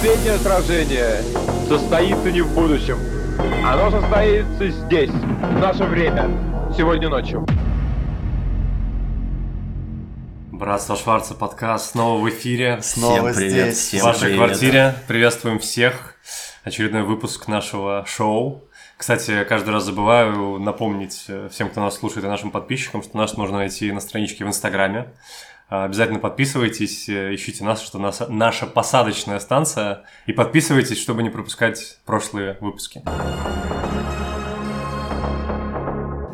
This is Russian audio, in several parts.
Последнее сражение состоится не в будущем. Оно состоится здесь, в наше время, сегодня ночью. Братство Шварца подкаст снова в эфире. Снова Всем привет, здесь. всем в вашей привет. квартире. Приветствуем всех. Очередной выпуск нашего шоу. Кстати, каждый раз забываю напомнить э, всем, кто нас слушает, и нашим подписчикам, что нас можно найти на страничке в Инстаграме. А, Обязательно подписывайтесь, э, ищите нас, что нас, наша посадочная станция, и подписывайтесь, чтобы не пропускать прошлые выпуски.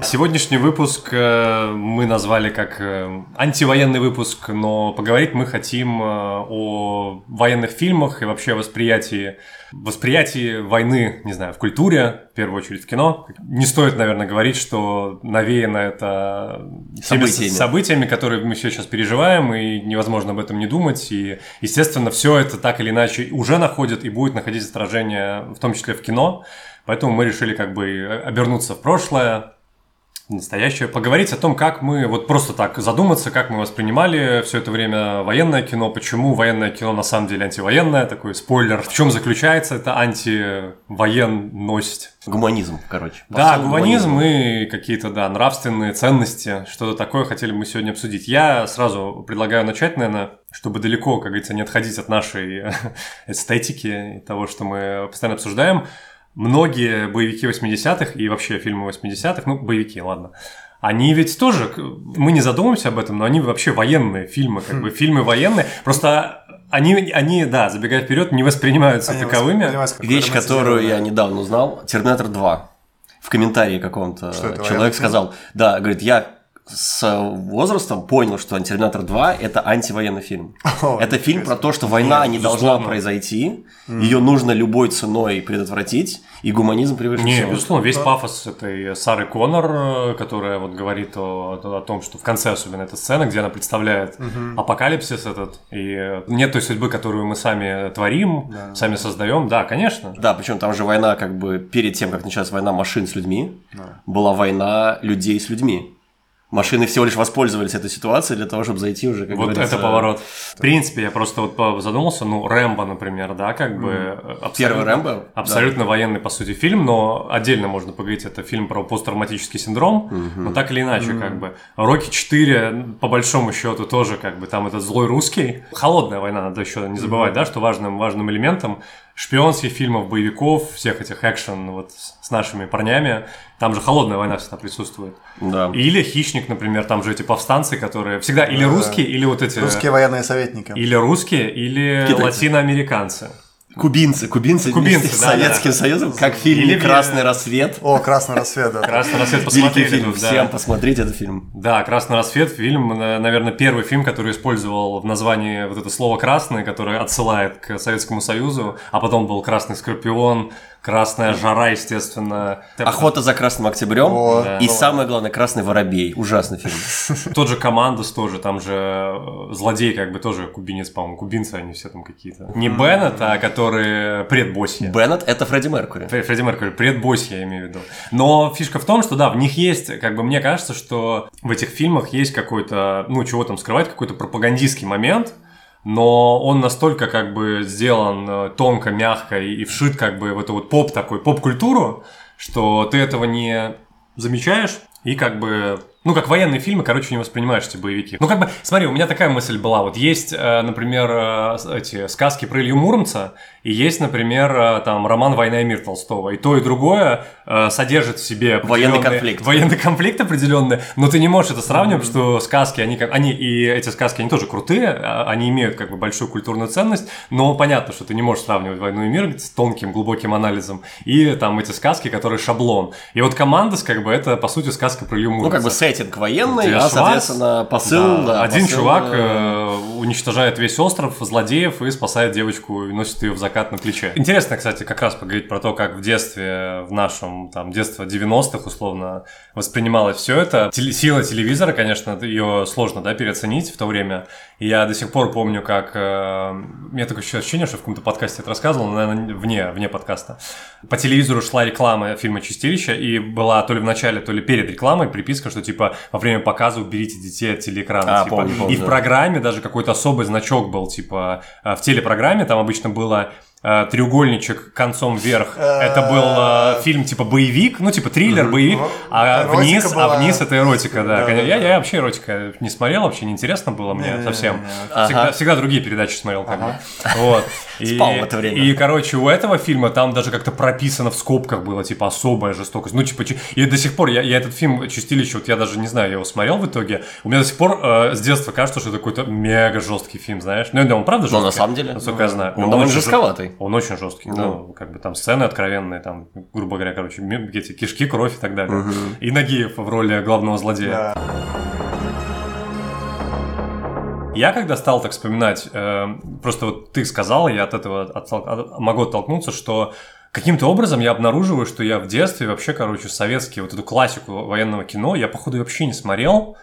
Сегодняшний выпуск э, мы назвали как э, антивоенный выпуск, но поговорить мы хотим э, о военных фильмах и вообще восприятии, восприятии войны, не знаю, в культуре, в первую очередь в кино. Не стоит, наверное, говорить, что навеяно это Событиями. событиями, которые мы все сейчас переживаем, и невозможно об этом не думать. И, естественно, все это так или иначе уже находит и будет находить отражение, в том числе в кино. Поэтому мы решили как бы обернуться в прошлое, настоящее, поговорить о том, как мы, вот просто так задуматься, как мы воспринимали все это время военное кино, почему военное кино на самом деле антивоенное, такой спойлер, в чем заключается эта антивоенность. Гуманизм, короче. Да, гуманизм гуманизма. и какие-то, да, нравственные ценности, что-то такое хотели мы сегодня обсудить. Я сразу предлагаю начать, наверное, чтобы далеко, как говорится, не отходить от нашей эстетики и того, что мы постоянно обсуждаем. Многие боевики 80-х и вообще фильмы 80-х, ну, боевики, ладно, они ведь тоже, мы не задумываемся об этом, но они вообще военные фильмы, как бы фильмы военные, просто они, они, да, забегая вперед, не воспринимаются Они таковыми. воспринимаются Вещь, которую я недавно узнал, Терминатор 2. В комментарии каком-то военный человек фильм? сказал, да, говорит, я с возрастом понял, что Терминатор 2 это антивоенный фильм. О, это фильм про то, что война не должна безусловно. произойти, ее нужно любой ценой предотвратить, и гуманизм превыше Не, всего. безусловно, весь пафос этой Сары Коннор, э, которая вот говорит о, о том, что в конце особенно эта сцена, где она представляет апокалипсис этот, и э, нет той судьбы, которую мы сами творим, сами создаем, да, конечно. Да, причем там же война, как бы перед тем, как началась война машин с людьми, была война людей с людьми. Машины всего лишь воспользовались этой ситуацией для того, чтобы зайти уже, как Вот говорится, это поворот. В принципе, я просто вот задумался, ну, Рэмбо, например, да, как бы... э, абсолютно- Первый Рэмбо? Абсолютно военный, по сути, фильм, но отдельно можно поговорить, это фильм про посттравматический синдром, но так или иначе, как бы. Рокки 4, по большому счету, тоже, как бы, там этот злой русский. Холодная война, надо еще не забывать, да, что важным, важным элементом шпионских фильмов, боевиков, всех этих экшен вот с нашими парнями, там же холодная война всегда присутствует. Да. Или хищник, например, там же эти повстанцы, которые всегда или русские, или вот эти... Русские военные советники. Или русские, или Китайцы. латиноамериканцы. Кубинцы, кубинцы, Кубинцы, вместе с да, Советским да. Союзом, как в фильме Или «Красный рассвет». О, красный рассвет, да. Красный рассвет Великий посмотрели фильм, да. всем посмотреть этот фильм. Да, «Красный рассвет» фильм, э, наверное, первый фильм, который использовал в названии вот это слово «красный», которое отсылает к Советскому Союзу, а потом был «Красный скорпион», «Красная жара», естественно. «Охота за Красным Октябрем» О, и самое главное «Красный воробей». Ужасный фильм. Тот же «Командос» тоже, там же э, злодей как бы тоже кубинец, по-моему, кубинцы они все там какие-то. Не Беннет, а который предбоссья. Беннет – это Фредди Меркури. Фре- Фредди Меркьюри, предбосс я имею в виду. Но фишка в том, что да, в них есть, как бы мне кажется, что в этих фильмах есть какой-то, ну чего там скрывать, какой-то пропагандистский момент, но он настолько как бы сделан э, тонко, мягко и, и вшит как бы в эту вот поп такой, поп-культуру, что ты этого не замечаешь и как бы ну, как военные фильмы, короче, не воспринимаешь эти боевики. Ну, как бы, смотри, у меня такая мысль была. Вот есть, э, например, э, эти сказки про Илью Муромца, и есть, например, э, там, роман «Война и мир» Толстого. И то, и другое содержит в себе Военный конфликт. Военный конфликт определенный, но ты не можешь это сравнивать, что сказки, они, как- они, и эти сказки, они тоже крутые, а, они имеют как бы большую культурную ценность, но понятно, что ты не можешь сравнивать «Войну и мир» с тонким, глубоким анализом, и там эти сказки, которые шаблон. И вот «Командос», как бы, это, по сути, сказка про Илью Ну, Муромца. как бы сеттинг военный, а, соответственно, посыл, да, да, один посыл, чувак э, уничтожает весь остров злодеев и спасает девочку и носит ее в закат на плече. Интересно, кстати, как раз поговорить про то, как в детстве, в нашем там детстве 90-х условно воспринималось все это. Теле- сила телевизора, конечно, ее сложно да, переоценить в то время. И я до сих пор помню, как... э, у меня такое ощущение, что в каком-то подкасте это рассказывал, но, наверное, вне, вне подкаста. По телевизору шла реклама фильма «Чистилище», и была то ли в начале, то ли перед рекламой приписка, что типа во время показа уберите детей от телеэкрана. А, типа. помню, помню, и в да. программе даже какой-то особый значок был, типа э, в телепрограмме там обычно было треугольничек концом вверх. Э, Это был э, фильм типа боевик, ну типа триллер, боевик, а вниз, а вниз это эротика, да. Да, конечно. да, я, я вообще эротика не смотрел, вообще неинтересно было мне совсем. Всегда, другие передачи смотрел, как бы. Вот. И, Спал в это время. И, короче, у этого фильма там даже как-то прописано в скобках было, типа, особая жестокость. Ну, типа, и до сих пор, я, я этот фильм «Чистилище», вот я даже не знаю, я его смотрел в итоге, у меня до сих пор э, с детства кажется, что это какой-то мега жесткий фильм, знаешь. Ну, да, он правда жесткий? на самом деле, Насколько я знаю. он довольно жестковатый. Он очень жесткий. Ну, как бы там сцены откровенные, там, грубо говоря, короче, эти кишки, кровь и так далее. И Нагиев в роли главного злодея. Да. Я когда стал так вспоминать, э, просто вот ты сказал, я от этого оттол- от- могу оттолкнуться, что каким-то образом я обнаруживаю, что я в детстве вообще, короче, советские, вот эту классику военного кино, я, походу, вообще не смотрел.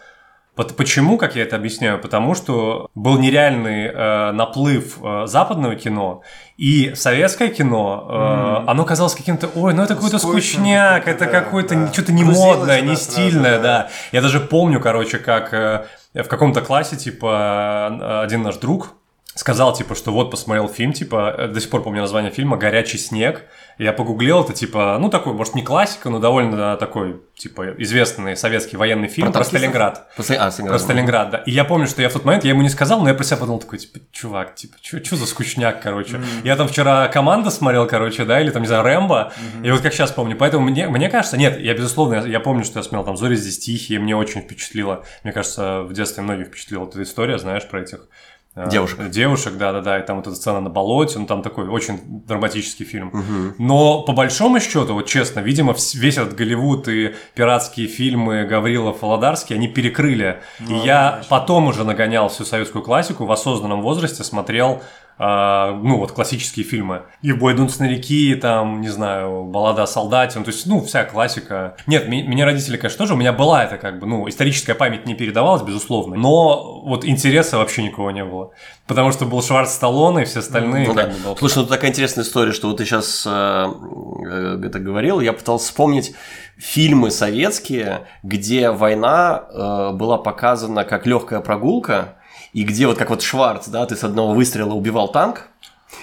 Пот- Почему, как я это объясняю? Потому что был нереальный э, наплыв э, западного кино, и советское кино, э, оно казалось каким-то, ой, ну это какой-то скучняк, это да, какое-то да. что-то не Грузилось модное, не стильное, да. да. Я даже помню, короче, как э, в каком-то классе, типа, э, один наш друг сказал, типа, что вот посмотрел фильм, типа, э, до сих пор помню название фильма «Горячий снег». Я погуглил, это, типа, ну, такой, может, не классика, но довольно такой, типа, известный советский военный фильм про, танкистов? Сталинград. Про а, Сталинград. Про Сталинград, да. И я помню, что я в тот момент, я ему не сказал, но я про себя подумал, такой, типа, чувак, типа, что за скучняк, короче. Я там вчера команда смотрел, короче, да, или там, не знаю, Рэмбо, и вот как сейчас помню. Поэтому мне, мне кажется, нет, я, безусловно, я, я помню, что я смотрел там «Зори здесь тихие», мне очень впечатлило. Мне кажется, в детстве многих впечатлила эта история, знаешь, про этих Девушек. Девушек, да-да-да, и там вот эта сцена на болоте, ну там такой очень драматический фильм. Но по большому счету, вот честно, видимо, весь этот Голливуд и пиратские фильмы Гаврилов, Володарский, они перекрыли. и я потом уже нагонял всю советскую классику, в осознанном возрасте смотрел а, ну, вот классические фильмы. И бой идут снаряки, там, не знаю, баллада о солдате, ну, то есть, ну, вся классика. Нет, ми- меня родители, конечно, тоже, у меня была это, как бы, ну, историческая память не передавалась, безусловно, но вот интереса вообще никого не было. Потому что был Шварц Сталлоне и все остальные. Ну да. бы, был- Слушай, ну такая интересная история, что вот ты сейчас это говорил, я пытался вспомнить фильмы советские, где война э, была показана как легкая прогулка, и где вот как вот Шварц, да, ты с одного выстрела убивал танк,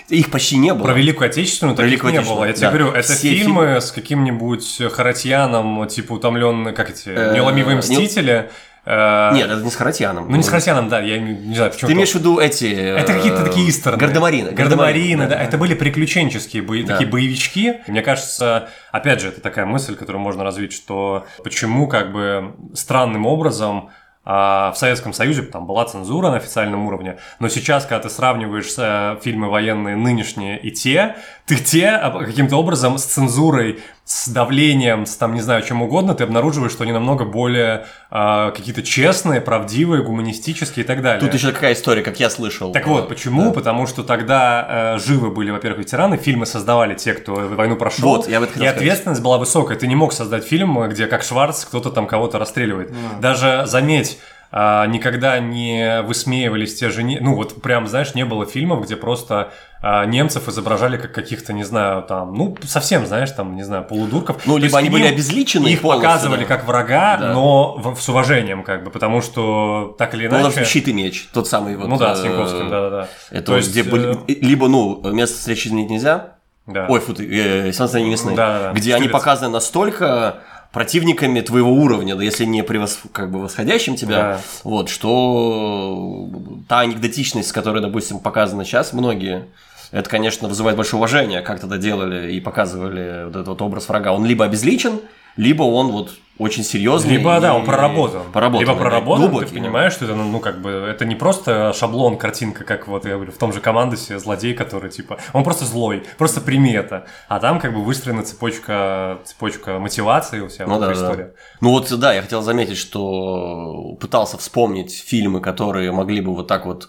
их почти не было. Про Великую Отечественную Про таких Великую не было. Я тебе да. говорю, это Все фильмы с каким-нибудь Харатьяном, типа утомленные, как эти, Э, неуломимые не- мстители. Э, Нет, это не с Харатьяном. Ну, не с Харатьяном, да, я не, знаю, почему. Ты имеешь в виду эти... Это какие-то такие исторны. Гардемарины. Гардемарины, да. Это были приключенческие такие боевички. Мне кажется, опять же, это такая мысль, которую можно развить, что почему как бы странным образом в Советском Союзе там была цензура на официальном уровне, но сейчас, когда ты сравниваешь э, фильмы военные нынешние и те, ты те а, каким-то образом с цензурой, с давлением, с там, не знаю, чем угодно, ты обнаруживаешь, что они намного более а, какие-то честные, правдивые, гуманистические и так далее. Тут еще какая история, как я слышал. Так вот, почему? Потому что тогда э, живы были, во-первых, ветераны, фильмы создавали те, кто войну прошел. Вот, я хотел И сказать. ответственность была высокая. Ты не мог создать фильм, где как Шварц кто-то там кого-то расстреливает. Даже, заметь, а, никогда не высмеивались те же... не- Ну, вот прям, знаешь, не было фильмов, где просто а, немцев изображали как каких-то, не знаю, там, ну, совсем, знаешь, там, не знаю, полудурков. Ну, То либо они были обезличены Их показывали да. как врага, Да. но в- с уважением, как бы, потому что так или Ну, иначе... допустим, щит и меч, тот самый вот. Ну да, э, с Янковским, да-да-да. Это То вот есть, где были, э, либо, ну, место встречи изменить нельзя. да. Ой, фу, ты, э, «Семнадцать весны», Да-да-да, где они Штирлиц. показаны настолько противниками твоего уровня, да, если не превос... как бы восходящим тебя, Да. вот, что та анекдотичность, которая, допустим, показана сейчас, многие, это, конечно, вызывает большое уважение, как тогда делали и показывали вот этот вот образ врага. Он либо обезличен, либо он вот очень серьезный. Либо, да, он и- проработан. Проработан, Либо проработан, глубокий, ты да. понимаешь, что это, ну, ну, как бы, это не просто шаблон, картинка, как вот, я говорю, в том же командосе злодей, который, типа, он просто злой, просто прими это. А там, как бы, выстроена цепочка, цепочка мотивации у себя, Ну вот да, эта да. история. Ну вот, да, я хотел заметить, что пытался вспомнить фильмы, которые могли бы вот так вот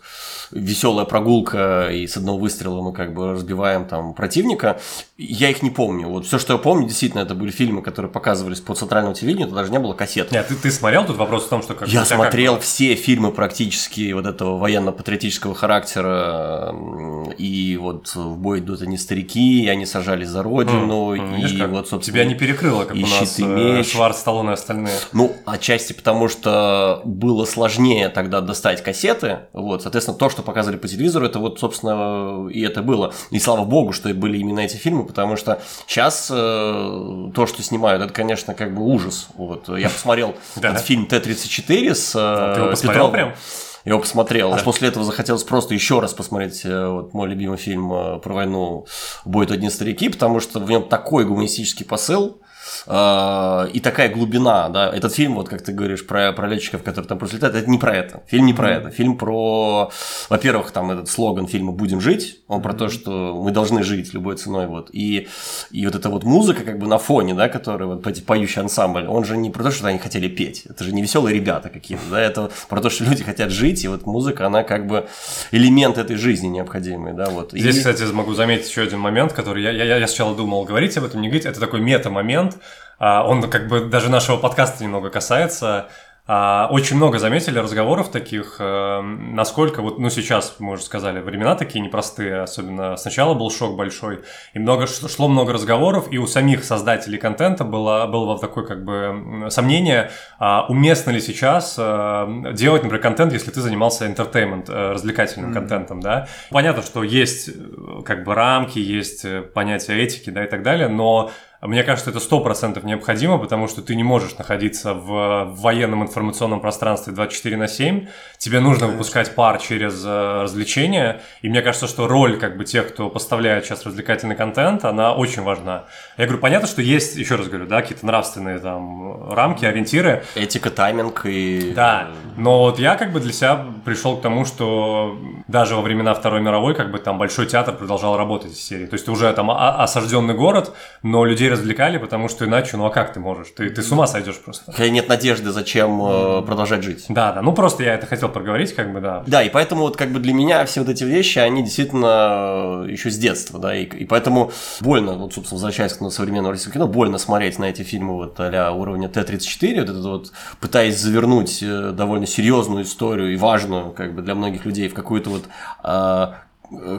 веселая прогулка, и с одного выстрела мы как бы разбиваем там противника. Я их не помню. Вот все, что я помню, действительно, это были фильмы, которые показывались по центральному телевидению. Телевидения, то даже не было кассет. Нет, ты, ты смотрел? Тут вопрос в том, что... Как, Я смотрел как все фильмы практически вот этого военно-патриотического характера, и вот в бой идут они старики, и они сажались за родину, М, и видишь вот, собственно... Тебя не перекрыло, как и у нас и э, меч. Шварц, Сталлоне и остальные. Ну, отчасти потому, что было сложнее тогда достать кассеты, вот, соответственно, то, что показывали по телевизору, это вот, собственно, и это было. И слава богу, что были именно эти фильмы, потому что сейчас то, что снимают, это, конечно, как бы ужас. Вот, я посмотрел этот фильм Т-34 с э, Ты его посмотрел прям? Я его посмотрел. Да. После этого захотелось просто еще раз посмотреть э, вот, мой любимый фильм э, про войну «Бой то одни старики», потому что в нем такой гуманистический посыл, э, и такая глубина, да, этот фильм, вот как ты говоришь, про, про летчиков, которые там просто летают, это не про это, фильм не про это, фильм про, во-первых, там этот слоган фильма «Будем жить», он про то, что мы должны жить любой ценой, вот, и, и вот эта вот музыка как бы на фоне, да, которая вот эти поющий ансамбль, он же не про то, что они хотели петь, это же не веселые ребята какие-то, да, это про то, что люди хотят жить, и вот музыка, она как бы элемент этой жизни необходимый, да, вот. Здесь, И- кстати, могу заметить еще один момент, который я, я, я сначала думал говорить об этом, не говорить. Это такой мета-момент. А, Он как бы даже нашего подкаста немного касается. А, Очень много заметили разговоров таких, э, насколько вот, ну сейчас, мы уже сказали, времена такие непростые, особенно сначала был шок большой, и много, шло много разговоров, и у самих создателей контента было, было такое как бы сомнение, а уместно ли сейчас э, делать, например, контент, если ты занимался entertainment, э, развлекательным контентом, да. Понятно, что есть как бы рамки, есть понятие этики, да, и так далее, но мне кажется, это сто процентов необходимо, потому что ты не можешь находиться в, в военном информационном пространстве 24 на 7. Тебе нужно выпускать пар через э, развлечения. И мне кажется, что роль как бы тех, кто поставляет сейчас развлекательный контент, она очень важна. Я говорю, понятно, что есть, еще раз говорю, да, какие-то нравственные там рамки, ориентиры. Этика, тайминг и... Да, но вот я как бы для себя пришел к тому, что даже во времена Второй мировой как бы там Большой театр продолжал работать из серии. То есть уже там осажденный город, но людей развлекали, потому что иначе, ну а как ты можешь? Ты, ты с ума сойдешь просто. Когда нет надежды, зачем э, продолжать жить? Да, да, ну просто я это хотел проговорить, как бы, да. Да, и поэтому вот как бы для меня все вот эти вещи, они действительно еще с детства, да, и, и поэтому больно, вот, собственно, возвращаясь к современному российскому кино, больно смотреть на эти фильмы вот а уровня Т-34, вот это вот, пытаясь завернуть э, довольно серьезную историю и важную, как бы, для многих людей в какую-то вот э,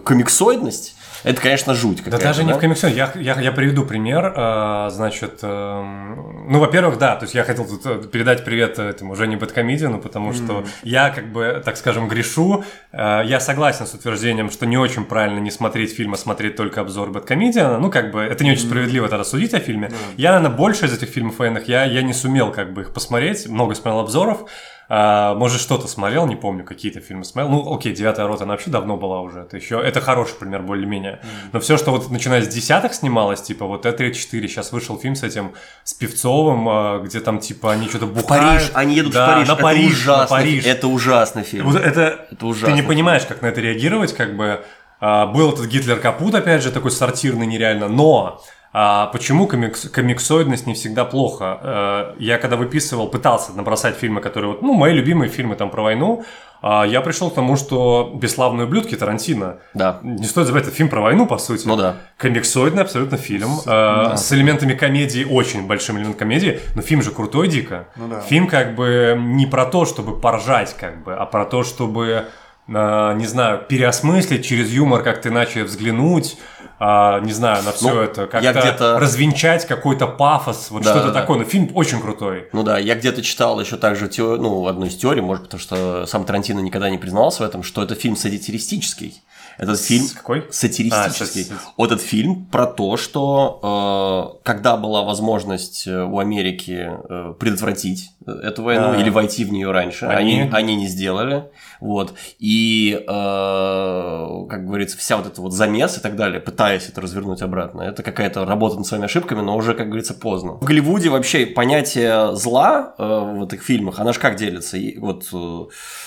комиксоидность, это, конечно, жуть Да даже не в комиксоне. Я, я, я приведу пример. э, Значит, эм, ну, во-первых, да, то есть я хотел тут э, передать привет этому Жене Бэткомедиану, потому что я, как бы, так скажем, грешу. Э, Я согласен с утверждением, что не очень правильно не смотреть фильм, а смотреть только обзор Бэткомедиана. Ну, как бы, это не очень справедливо тогда судить о фильме. Я, наверное, больше из этих фильмов военных, я, я не сумел, как бы, их посмотреть. Много смотрел обзоров. А, может, что-то смотрел, не помню, какие-то фильмы смотрел. Ну, окей, девятая рота, она вообще давно была уже. Это еще, это хороший пример, более-менее. Но все, что вот начиная с десятых снималось, типа вот Т-34, сейчас вышел фильм с этим, с Певцовым, а, где там, типа, они что-то В бухают. Париж, они едут Да, в Париж, на это Париж, ужасный, на Париж. это ужасный фильм. Вот это, Это ужасно. ты не понимаешь, как на это реагировать, как бы. А, был этот Гитлер Капут, опять же, такой сортирный нереально, но а, почему комикс, комиксоидность не всегда плохо? А, я когда выписывал, пытался набросать фильмы, которые, вот, ну, мои любимые фильмы там про войну, а, я пришел к тому, что «Бесславные ублюдки» Тарантино. Да. Не стоит забывать, это фильм про войну, по сути. Ну да. Комиксоидный абсолютно фильм. э, С элементами комедии, очень большим элементом комедии. Но фильм же крутой дико. Ну да. Фильм как бы не про то, чтобы поржать, как бы, а про то, чтобы, э, не знаю, переосмыслить через юмор как-то иначе взглянуть. а, не знаю, на все Ну, это, как-то развенчать какой-то пафос, вот Да, что-то да, такое. Но фильм очень крутой. Ну да, я где-то читал еще также тео- ну, одну из теорий, может, потому что сам Тарантино никогда не признался в этом, что это фильм сатиристический. Этот фильм какой? сатиристический. А, Вот этот фильм про то, что э, когда была возможность э, у Америки э, предотвратить э, эту войну А. или войти в нее раньше, они, Они- они не сделали. Вот. И, э, как говорится, вся вот эта вот замес и так далее, пытаясь это развернуть обратно, это какая-то работа над своими ошибками, но уже, как говорится, поздно. В Голливуде вообще понятие зла э, в этих фильмах, оно же как делится? И вот, э,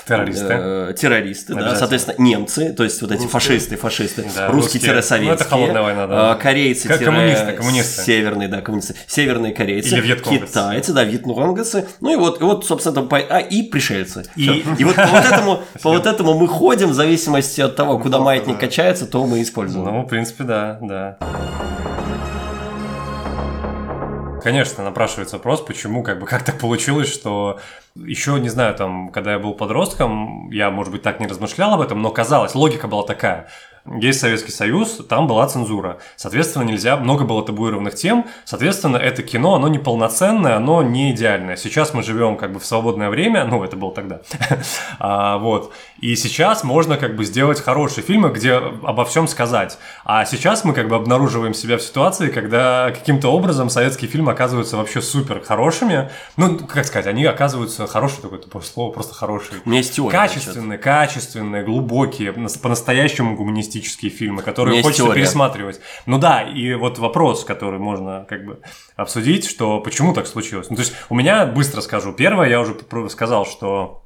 Террористы. э, террористы, да, соответственно, немцы, то есть вот эти фашисты, фашисты, Да, русские, русские. советские Ну, это холодная война, да. э, корейцы, Как коммунисты, коммунисты. северные, да, коммунисты, северные корейцы, китайцы, да, вьетконгцы, ну и вот, и вот, собственно, там а, и пришельцы. И- и вот вот этому, по вот этому мы ходим, в зависимости от того, куда маятник качается, то мы используем. Ну, в принципе, да, да. Конечно, напрашивается вопрос, почему, как бы, как так получилось, что еще, не знаю, там, когда я был подростком, я, может быть, так не размышлял об этом, но казалось, логика была такая. Есть Советский Союз, там была цензура. Соответственно, нельзя, много было табуированных тем. Соответственно, это кино, оно неполноценное, оно не идеальное. Сейчас мы живем как бы в свободное время, ну, это было тогда. а, вот. И сейчас можно как бы сделать хорошие фильмы, где обо всем сказать. А сейчас мы как бы обнаруживаем себя в ситуации, когда каким-то образом советские фильмы оказываются вообще супер хорошими. Ну, как сказать, они оказываются хорошие, такое слово, просто хорошие. У меня есть теория. Качественные, качественные, глубокие, нас- по-настоящему гуманистические фильмы, которые есть хочется теория. пересматривать. Ну да, и вот вопрос, который можно как бы обсудить, что почему так случилось. Ну, то есть у меня, быстро скажу, первое, я уже сказал, что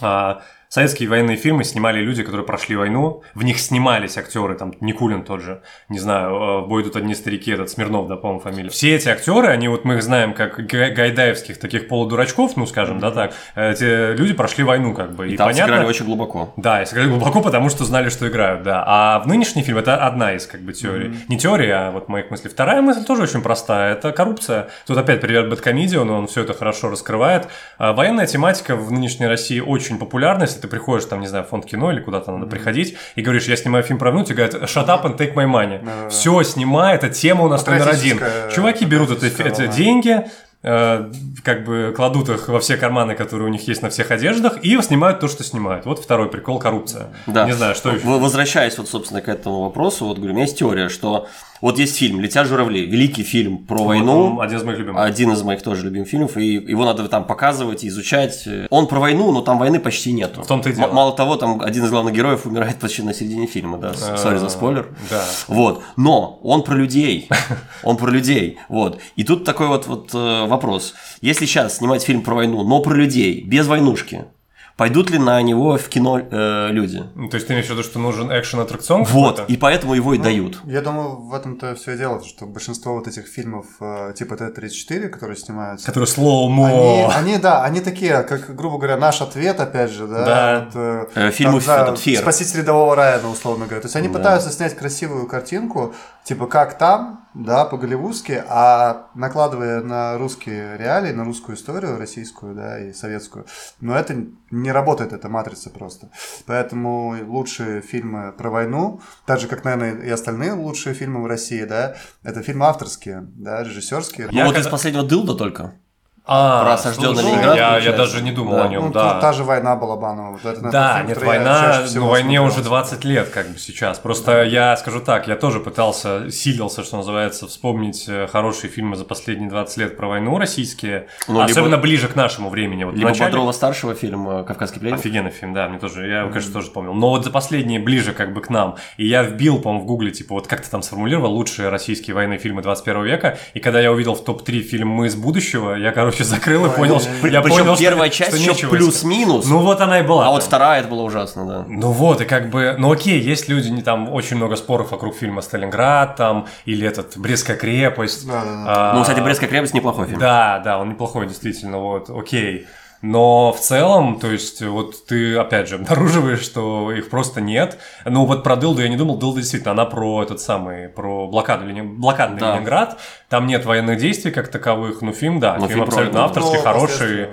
а, советские военные фильмы снимали люди, которые прошли войну, в них снимались актеры, там Никулин тот же, не знаю, э, в бой идут одни старики, этот Смирнов, да, по-моему, фамилия. Все эти актеры, они вот мы их знаем как гай- гайдаевских таких полудурачков, ну, скажем, да, так, эти люди прошли войну, как бы, и, И там понятно... сыграли очень глубоко. Да, и сыграли глубоко, потому что знали, что играют, да. А в нынешний фильм это одна из как бы теорий. Не теория, а вот моих мыслей. Вторая мысль тоже очень простая. Это коррупция. Тут опять привет Бэткомедио, но он все это хорошо раскрывает. А военная тематика в нынешней России очень популярна. Если ты приходишь там, не знаю, в фонд кино или куда-то надо приходить и говоришь, я снимаю фильм про тебе говорят, shut up and take my money. Да-да-да. Все, снимай, это тема у нас номер один. Чуваки берут это, волна. деньги, э, как бы кладут их во все карманы, которые у них есть на всех одеждах, и снимают то, что снимают. Вот второй прикол коррупция. Да. Не знаю, что еще. Возвращаясь вот, собственно, к этому вопросу, вот говорю, у меня есть теория, что вот есть фильм «Летят журавли», великий фильм про войну, Вот, один из моих любимых. один из моих тоже любимых фильмов, и его надо там показывать, изучать. Он про войну, но там войны почти нету. В том-то и М- дело. Мало того, там один из главных героев умирает почти на середине фильма, да, Э, сори за спойлер. Да. Вот, но он про людей, он про людей, вот. И тут такой вот, вот э, вопрос. Если сейчас снимать фильм про войну, но про людей, без войнушки, пойдут ли на него в кино э, люди? Ну, То есть ты имеешь в виду, что нужен экшен-аттракцион? Вот, и поэтому его и Ну, дают. Я думаю, в этом-то все и дело, что большинство вот этих фильмов э, типа Т-34, которые снимаются, Который слоумо. они, они, да, они такие, как, грубо говоря, наш ответ, опять же, да, Да. вот, э, Э, фильмы там, да, этот «Фер». «Спаситель рядового Райана», условно говоря. То есть они Да. пытаются снять красивую картинку, типа как там, да, по-голливудски, а накладывая на русские реалии, на русскую историю, российскую, да, и советскую. Но это не работает, эта матрица просто. Поэтому лучшие фильмы про войну, так же, как, наверное, и остальные лучшие фильмы в России, да, это фильмы авторские, да, режиссерские. Я ну вот когда- из последнего «Дылда» только. А, Про осажденный Ленинград, Я, я даже не думал Да. о нем, Ну, да. тут та же война Балабанова. Вот это, Да, фильм, нет, война, ну, войне смотрел. уже 20 лет, как бы сейчас. Просто я скажу так, я тоже пытался, силился, что называется, вспомнить э, хорошие фильмы за последние 20 лет про войну российские, Ну, особенно либо- ближе к нашему времени. Вот Либо начале- Бодрова-старшего фильм э, «Кавказский пленник». Офигенный фильм, да, мне тоже, я его, конечно, тоже вспомнил. Но вот за последние ближе как бы к нам, и я вбил, по-моему, в гугле, типа, вот как ты там сформулировал, лучшие российские военные фильмы 21 века, и когда я увидел в топ-3 фильм «Мы из будущего», я, короче, закрыл и понял, что- я Причем понял, что- первая часть еще плюс-минус. Ну вот она и была. а вот вторая это было ужасно, да. Ну вот, и как бы, ну окей, есть люди, не там очень много споров вокруг фильма «Сталинград», там, или этот «Брестская крепость». А, Ну, кстати, «Брестская крепость» неплохой фильм. Да, да, он неплохой, действительно, вот, окей. Но в целом, то есть, вот ты, опять же, обнаруживаешь, что их просто нет. Ну, вот про Дылду я не думал. Дылда действительно, она про этот самый, про блокаду, Лени- блокадный Да. Ленинград. Там нет военных действий как таковых, ну, фильм, да, Ну, фильм фильм про абсолютно войну. авторский, Ну, хороший. Э,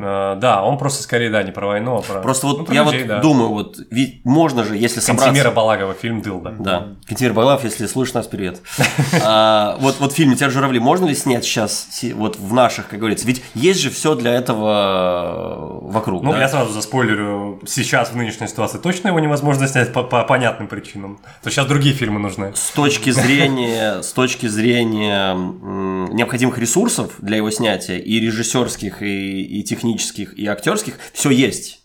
Да, он просто скорее, да, не про войну, а про... Просто вот ну, про я людей, вот да. думаю, вот ведь можно же, если собраться... Кантемира Балагова, фильм Дылда. Да. Кантемир Балав, если слышишь нас, привет. А, вот, вот фильм «Летят журавли» можно ли снять сейчас, вот в наших, как говорится? Ведь есть же все для этого э, вокруг, Ну, да? я сразу заспойлерю, сейчас в нынешней ситуации точно его невозможно снять по, по понятным причинам. То сейчас другие фильмы нужны. С точки зрения, с точки зрения необходимых ресурсов для его снятия, и режиссерских, и, и технических, и актерских, все есть.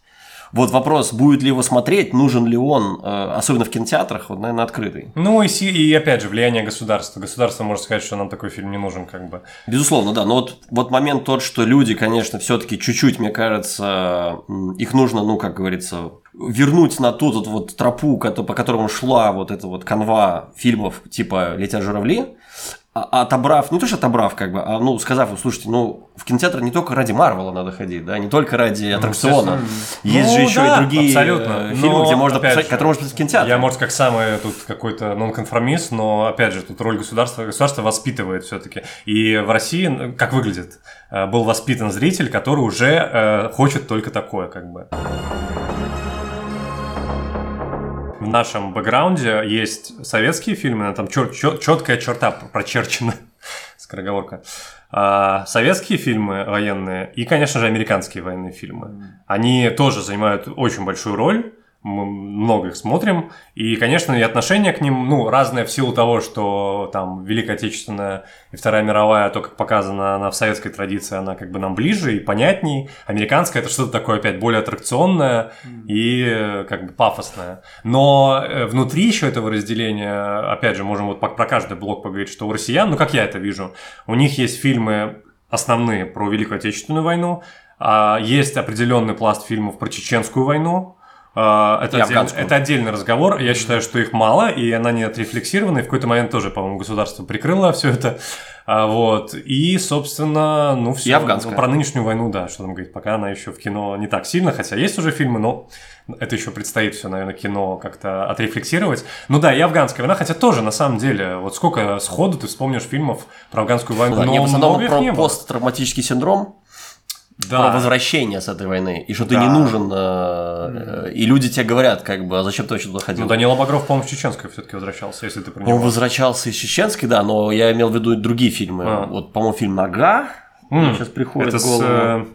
Вот вопрос, будет ли его смотреть, нужен ли он, э, особенно в кинотеатрах, вот, наверное, открытый. Ну и, и опять же, влияние государства. Государство может сказать, что нам такой фильм не нужен, как бы. Безусловно, да. Но вот, вот момент тот, что люди, конечно, все-таки чуть-чуть, мне кажется, их нужно, ну, как говорится, вернуть на ту вот, вот тропу, по которому шла вот эта вот канва фильмов типа «Летят журавли», отобрав, не то что отобрав, как бы, а ну, сказав, ну, слушайте, ну, в кинотеатр не только ради Марвела надо ходить, да, не только ради аттракциона. Есть Ну же еще да, и другие абсолютно. фильмы, Но, где можно посмотреть, же, которые можно посмотреть в кинотеатре. Я, может, как самый тут какой-то нонконформист, но, опять же, тут роль государства, государство воспитывает все-таки. И в России, ну, как выглядит? Э, Был воспитан зритель, который уже э, хочет только такое, как бы. В нашем бэкграунде есть советские фильмы, там четкая черта прочерчена, скороговорка. А, советские фильмы военные и, конечно же, американские военные фильмы. Они тоже занимают очень большую роль. Мы много их смотрим. И, конечно, и отношение к ним, ну, разное в силу того, что там Великая Отечественная и Вторая мировая, то, как показано она в советской традиции, она как бы нам ближе и понятней. Американская это что-то такое опять более аттракционное и э, как бы пафосное. Но э, внутри еще этого разделения, опять же, можем вот про каждый блок поговорить, что у россиян, ну, как я это вижу, у них есть фильмы основные про Великую Отечественную войну, а есть определенный пласт фильмов про Чеченскую войну, Это, И отдельно- афганскую. это отдельный разговор. Я считаю, что их мало, и она не отрефлексирована. И в какой-то момент тоже, по-моему, государство прикрыло все это. А, вот. И, собственно, ну все. И афганская. Про нынешнюю войну, да, что там говорить. Пока она еще в кино не так сильно, хотя есть уже фильмы, но это еще предстоит все, наверное, кино как-то отрефлексировать. Ну да, и афганская война, хотя тоже, на самом деле, вот сколько сходу ты вспомнишь фильмов про афганскую войну, Ну да, но в основном много про посттравматический синдром, Да. про возвращение с этой войны, и что ты Да. не нужен, э, и люди тебе говорят, как бы, а зачем ты вообще туда ходил? Ну, Данила Багров, по-моему, в Чеченской все-таки возвращался, если ты про Он него. возвращался из Чеченской, да, но я имел в виду другие фильмы. А. Вот, по-моему, фильм «Нога» М, сейчас приходит Это в с голову. э,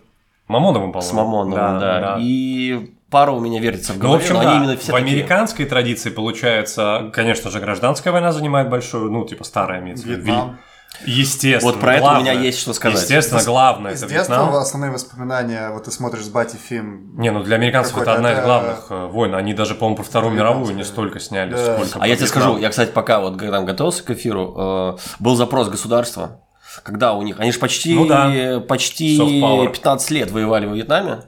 Мамоновым, по-моему. С Мамоновым, да, И пара у меня вертится в Ну, в голове, общем, но да, они именно все в такие. американской традиции получается, конечно же, гражданская война занимает большую, ну, типа старая имеется в виду. Естественно. Вот про это у меня есть что сказать. Естественно, главное С это детства Вьетнам. основные воспоминания, вот ты смотришь с Бати фильм. Не, ну для американцев это одна из главных э, войн. Они даже, по-моему, про Вторую мировую не столько сняли, Да. сколько А про я тебе скажу, я, кстати, пока вот там готовился к эфиру, э, был запрос государства, когда у них, они же почти, Ну да. почти Soft power. 15 лет воевали во Вьетнаме,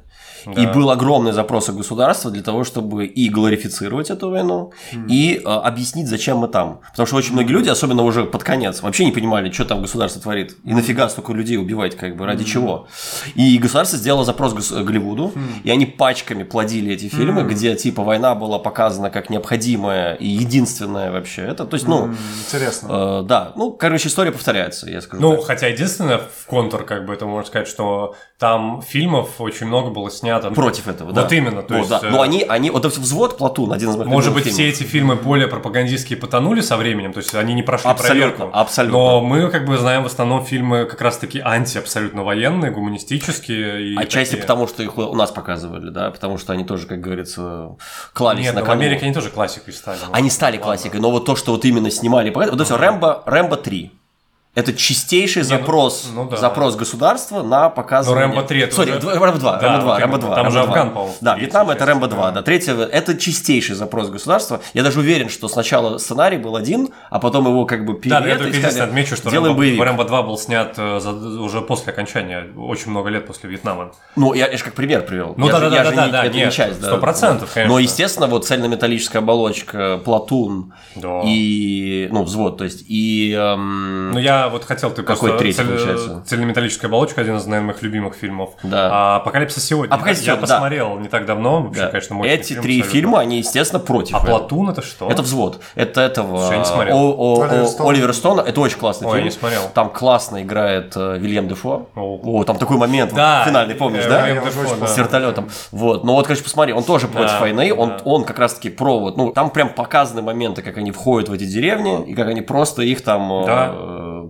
и Да. был огромный запрос от государства для того, чтобы и глорифицировать эту войну, и э, объяснить, зачем мы там. Потому что очень многие люди, особенно уже под конец, вообще не понимали, что там государство творит. И нафига столько людей убивать, как бы, ради чего. И государство сделало запрос гос- Голливуду, и они пачками плодили эти фильмы, где типа война была показана как необходимая и единственная вообще. Это, то есть, ну, М, Интересно. э, да, ну, короче, история повторяется, я скажу. Ну, так. хотя единственное в контур, как бы это можно сказать, что там фильмов очень много было снято. Ну, против этого, да. Вот именно, то Вот, есть... да. э, Но они, они, вот взвод Платун, один из моих Может быть, фильмов. все эти фильмы более пропагандистские потонули со временем, то есть они не прошли Абсолютно, проверку. абсолютно. Но мы как бы знаем в основном фильмы как раз-таки анти-абсолютно военные, гуманистические. И Отчасти такие. потому, что их у нас показывали, да, потому что они тоже, как говорится, клались Нет, на ну, в кону. Америке они тоже классикой стали. ну, Они стали ладно. классикой, но вот то, что вот именно снимали, вот это все Рэмбо, Рэмбо 3. Это чистейший ну, запрос, ну да. запрос государства на показывание... Но Рэмбо 3 это Sorry, уже- Рэмбо 2, Да, Рэмбо 2, вот Рэмбо именно. 2. Там Рэмбо же 2. Афган, в Да, Вьетнам это Рэмбо да. 2, да. Третье, это чистейший запрос государства. Я даже уверен, что сначала сценарий был один, а потом его как бы Да, да, я только единственное отмечу, что Рэмбо, боевик. Рэмбо 2 был снят э, за- уже после окончания, очень много лет после Вьетнама. Ну, я, я же как пример привел. Ну Я да, да, да, да, да, это не часть, да. сто процентов, конечно. Но, естественно, вот цельнометаллическая оболочка, Platoon Да. и, ну, взвод, то есть, и... эм, Ну, я вот хотел, ты Какой просто... третий, получается? Цельнометаллическая оболочка, один из, наверное, моих любимых фильмов. Да. А, Апокалипсис сегодня. «Апокалипсис я сегодня», да. посмотрел не так давно, вообще, да. конечно, мощный Эти фильм три абсолютно. фильма, они, естественно, против. А этого. Platoon это что? Это взвод. Это этого Слушай, я не смотрел. О- о- Оливер Стоун. Оливера Стоуна. Это очень классный Ой, фильм. не смотрел. Там классно играет э, Вильям Дефо. О. О, там такой момент Да, вот, финальный, помнишь, э, да? Уильям Я уже Дефо, да. с вертолетом. Вот. Ну вот, конечно, посмотри, он тоже против Да, войны, он, да. он как раз-таки про вот, ну, там прям показаны моменты, как они входят в эти деревни, и как они просто их там э, Да. э,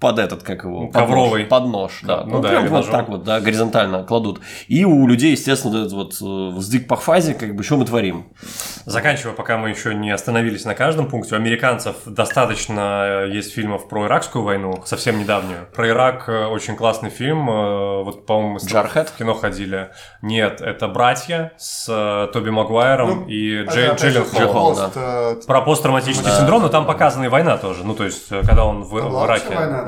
под этот, как его, под Ковровый. нож, под нож, да. Ну да, прям вот ножом. так вот, да, горизонтально кладут. И у людей, естественно, вот этот вот э, сдвиг по фазе, как бы, что мы творим? Заканчивая, пока мы еще не остановились на каждом пункте, у американцев достаточно э, есть фильмов про иракскую войну, совсем недавнюю. Про Ирак э, очень классный фильм, вот, по-моему, Джархед? в кино ходили. Нет, это «Братья» с Тоби Магуайром Ну, и это Джей. Джилленхол, пост, э, Про посттравматический синдром, но там показана и война тоже. Ну, то есть, когда он в, в Ираке. война,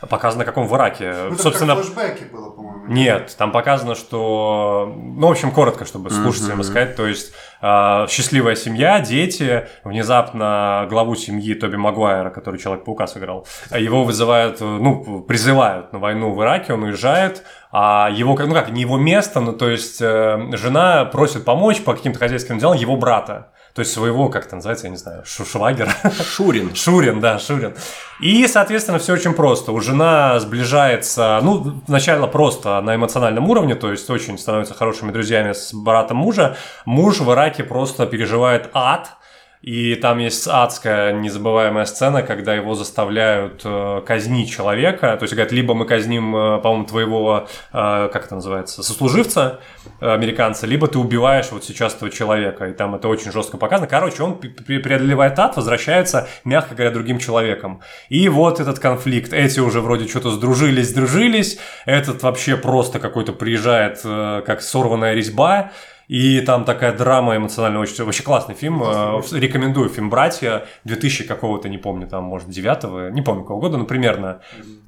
да? Показано, как он в Ираке. Ну, это Собственно, как флешбеки было, по-моему. Нет, там показано, что... Ну, в общем, коротко, чтобы слушателям сказать. То есть, э, счастливая семья, дети. Внезапно главу семьи Тоби Магуайра, который Человек-паука сыграл, его вызывают, ну, призывают на войну в Ираке, он уезжает, а его, как- ну как, не его место, ну, то есть, э, жена просит помочь по каким-то хозяйственным делам его брата. То есть, своего, как это называется, я не знаю, швагера. Шурин. Шурин, да, Шурин. И, соответственно, все очень просто. У жена сближается, ну, сначала просто на эмоциональном уровне, то есть очень становятся хорошими друзьями с братом мужа. Муж в Ираке просто переживает ад, и там есть адская незабываемая сцена, когда его заставляют э, казнить человека. То есть говорят, либо мы казним, э, по-моему, твоего, э, как это называется, сослуживца э, американца, либо ты убиваешь вот сейчас этого человека. И там это очень жестко показано. Короче, он преодолевает ад, возвращается, мягко говоря, другим человеком. И вот этот конфликт. Эти уже вроде что-то сдружились, сдружились. Этот вообще просто какой-то приезжает, э, как сорванная резьба. И там такая драма эмоциональная, очень, вообще классный фильм. Э, Рекомендую фильм «Братья» 2000 какого-то, не помню, там, может, девятого, не помню какого года, но примерно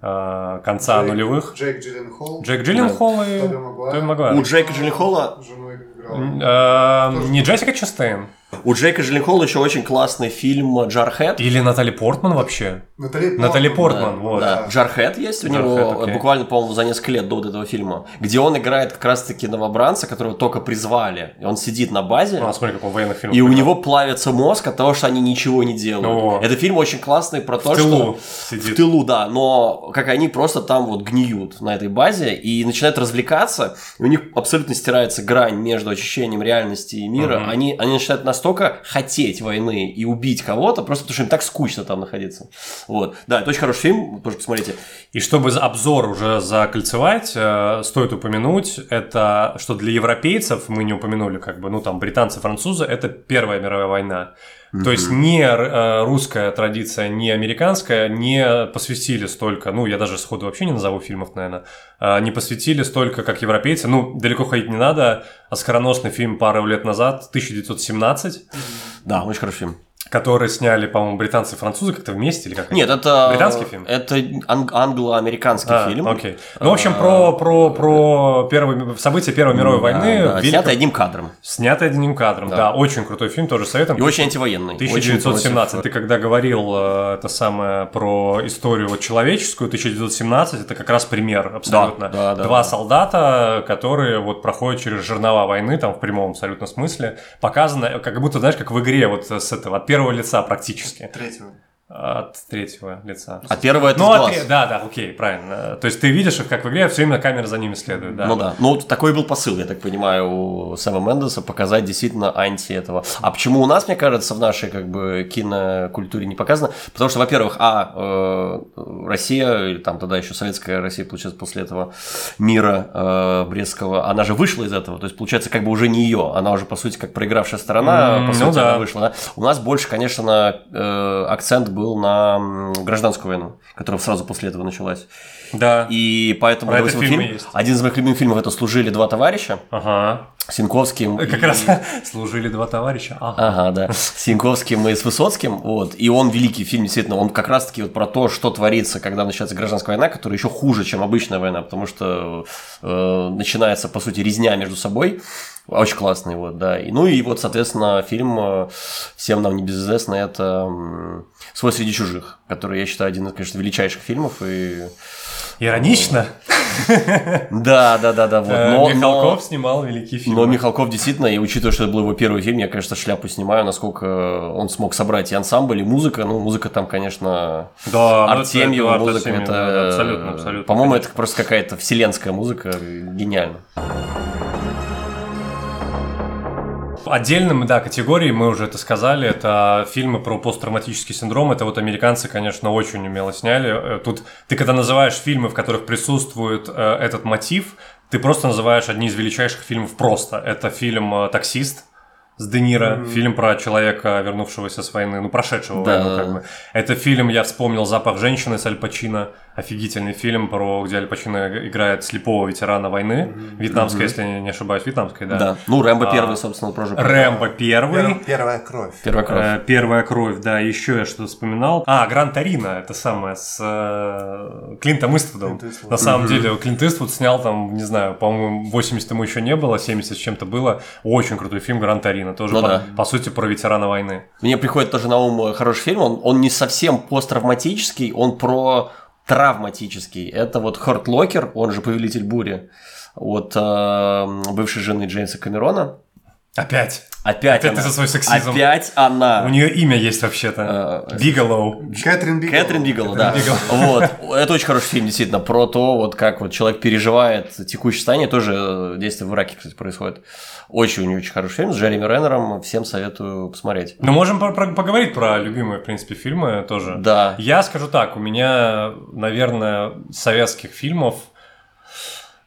э, конца Джейк- нулевых. Джейк Джилленхол. Джек Джилленхол и Тоби Магуайр. У Джейка Джилленхола Жену играл. Э, Не Джессика Честейн. У Джейка Джилленхола еще очень классный фильм «Джархед». Или Натали Портман вообще. Натали Натали Портман. Портман, вот. Да, Джархед есть у Джархед, него окей. буквально, по-моему, за несколько лет до вот этого фильма, где он играет как раз-таки новобранца, которого только призвали, и он сидит на базе, а смотри, как он военных и у него плавится мозг от того, что они ничего не делают. О. Это фильм очень классный про то, в тылу что... сидит. В тылу, да, но как они просто там вот гниют на этой базе и начинают развлекаться, и у них абсолютно стирается грань между ощущением реальности и мира. Мгм. Они, они начинают настолько хотеть войны и убить кого-то, просто потому что им так скучно там находиться. Вот. Да, это очень хороший фильм, тоже посмотрите. И чтобы обзор уже закольцевать, э, стоит упомянуть, это что для европейцев, мы не упомянули, как бы, ну там, британцы, французы, это Первая мировая война. То есть не э, русская традиция, не американская не посвятили столько, ну я даже сходу вообще не назову фильмов, наверное, э, не посвятили столько, как европейцы. Ну, далеко ходить не надо. Оскароносный фильм пару лет назад, 1917, Да, очень хороший фильм. Который сняли, по-моему, британцы и французы как-то вместе или как? Нет, это... Британский фильм? Это ан- англо-американский А, фильм. Окей. Ну, в общем, про, про, про первые, события Первой мировой Да, войны. да, велико- снятый одним кадром. Снятый одним кадром. Да. Да. очень крутой фильм, тоже советуем. И очень антивоенный. Очень 1917. против- Ты когда говорил э, это самое про историю вот человеческую, 1917 это как раз пример абсолютно. да, да, Два да. солдата, которые вот проходят через жернова войны, там в прямом абсолютно смысле, показано, как будто, знаешь, как в игре вот с этого, от первого лица практически. Третьего. От третьего лица. А первое это Ну, от глаз. тре- да, да, окей, правильно. То есть ты видишь их как в игре, все время камера за ними следует, да. Ну да. Ну, вот такой был посыл, я так понимаю, у Сэма Мендеса показать действительно анти этого. А почему у нас, мне кажется, в нашей как бы кинокультуре не показано? Потому что, во-первых, а э, Россия, или там тогда еще Советская Россия, получается, после этого мира э, Брестского, она же вышла из этого. То есть, получается, как бы уже не ее. Она уже, по сути, как проигравшая сторона, М, по ну сути, да. она вышла. да. У нас больше, конечно, э, акцент был на м, гражданскую войну, которая сразу после этого началась. Да. И поэтому Про фильмы фильм- есть. один из моих любимых фильмов это служили два товарища Ага. с Янковским. Как и- раз служили два товарища. Ага. Ага, да. С Янковским и с Высоцким. Вот. И он великий фильм, действительно. Он как раз-таки вот про то, что творится, когда начинается гражданская война, которая еще хуже, чем обычная война, потому что э, начинается, по сути, резня между собой. Очень классный, вот, да. И, ну и вот, соответственно, фильм э, всем нам небезызвестный это «Свой среди чужих», который я считаю один из, конечно, величайших фильмов. И... Иронично. Да, да, да, да. Вот. Э, Но- но- Михалков снимал великий фильм. Но Михалков действительно, и учитывая, что это был его первый фильм, я, конечно, шляпу снимаю, насколько он смог собрать и ансамбль, и музыка. Ну, музыка там, конечно, Да, ну, это Артемьева Эдуард музыка. Артемьев, это, да, да, абсолютно, абсолютно. По-моему, это просто какая-то вселенская музыка, гениально. Отдельным, да, категорией, мы уже это сказали, это фильмы про посттравматический синдром. Это вот американцы, конечно, очень умело сняли. Э, Тут ты когда называешь фильмы, в которых присутствует э, этот мотив, ты просто называешь одни из величайших фильмов просто. Это фильм э, «Таксист», с Де Ниро, фильм про человека, вернувшегося с войны, ну, прошедшего Да. войну, как бы. Это фильм, я вспомнил «Запах женщины» с Аль Пачино, Офигительный фильм, про где Аль Пачино играет слепого ветерана войны. Вьетнамской, если я не ошибаюсь, вьетнамской, да. Да. Ну, Рэмбо А, первый, собственно, тоже. Рэмбо первый. Пер- Первая кровь. Первая кровь. Э, Первая кровь, да, еще я что-то вспоминал. А, Гран Торино, это самое, с э, Клинтом Иствудом. Клинт Иствуд. На самом деле, Клинт Иствуд снял там, не знаю, по-моему, 80 ему еще не было, 70 с чем-то было. Очень крутой фильм Гран Торино, тоже, Ну по, да. по сути, про ветерана войны. Мне приходит тоже на ум э, хороший фильм. Он, он не совсем посттравматический, он про травматический. Это вот Hurt Locker, он же Повелитель бури, от э, бывшей жены Джеймса Камерона. Опять. Опять, Опять она. ты за свой сексизм. Опять она. У нее имя есть вообще-то. Э, Бигалоу. Кэтрин Бигл. Кэтрин Бигело, да. Бигелоу. Вот. Это очень хороший фильм, действительно, про то, вот как вот человек переживает текущее состояние. Тоже э, действие в Ираке, кстати, происходит. Очень-очень хороший фильм с Джереми Реннером. Всем советую посмотреть. Ну, можем про- про- поговорить про любимые, в принципе, фильмы тоже. Да. Я скажу так, у меня, наверное, советских фильмов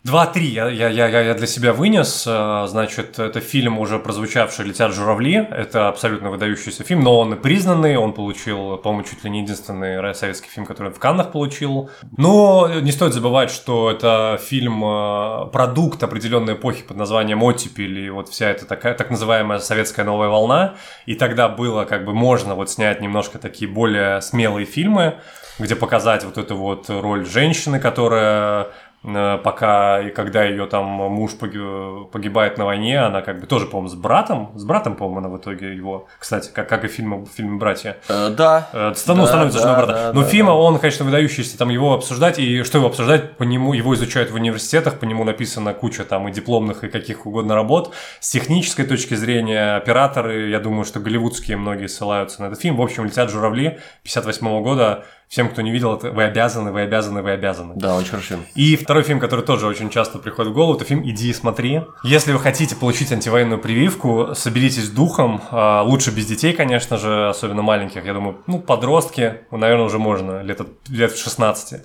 Два-три я, я, я, я для себя вынес. Э, Значит, это фильм, уже прозвучавший «Летят журавли». Это абсолютно выдающийся фильм, но он и признанный. Он получил, по-моему, чуть ли не единственный советский фильм, который в Каннах получил. Но не стоит забывать, что это фильм, э, продукт определенной эпохи под названием «Оттепель». И вот вся эта такая, так называемая советская новая волна. И тогда было как бы можно вот снять немножко такие более смелые фильмы, где показать вот эту вот роль женщины, которая пока и когда ее там муж поги- погибает на войне, она как бы тоже, по-моему, с братом, с братом, по-моему, она в итоге его, кстати, как, как и в фильме, в фильме «Братья», Э, да. Э, ну, Да, становится да, женой брата. да, Но да, фильма, да. он, конечно, выдающийся, там его обсуждать, и что его обсуждать, по нему, его изучают в университетах, по нему написана куча там и дипломных, и каких угодно работ. С технической точки зрения, операторы, я думаю, что голливудские многие ссылаются на этот фильм. В общем, «Летят журавли» 58 года. Всем, кто не видел, это вы обязаны, вы обязаны, вы обязаны. Да, очень хороший фильм. И второй фильм, который тоже очень часто приходит в голову, это фильм «Иди и смотри». Если вы хотите получить антивоенную прививку, соберитесь с духом. А, Лучше без детей, конечно же, особенно маленьких. Я думаю, ну, подростки, ну, наверное, уже можно, лет, лет в 16.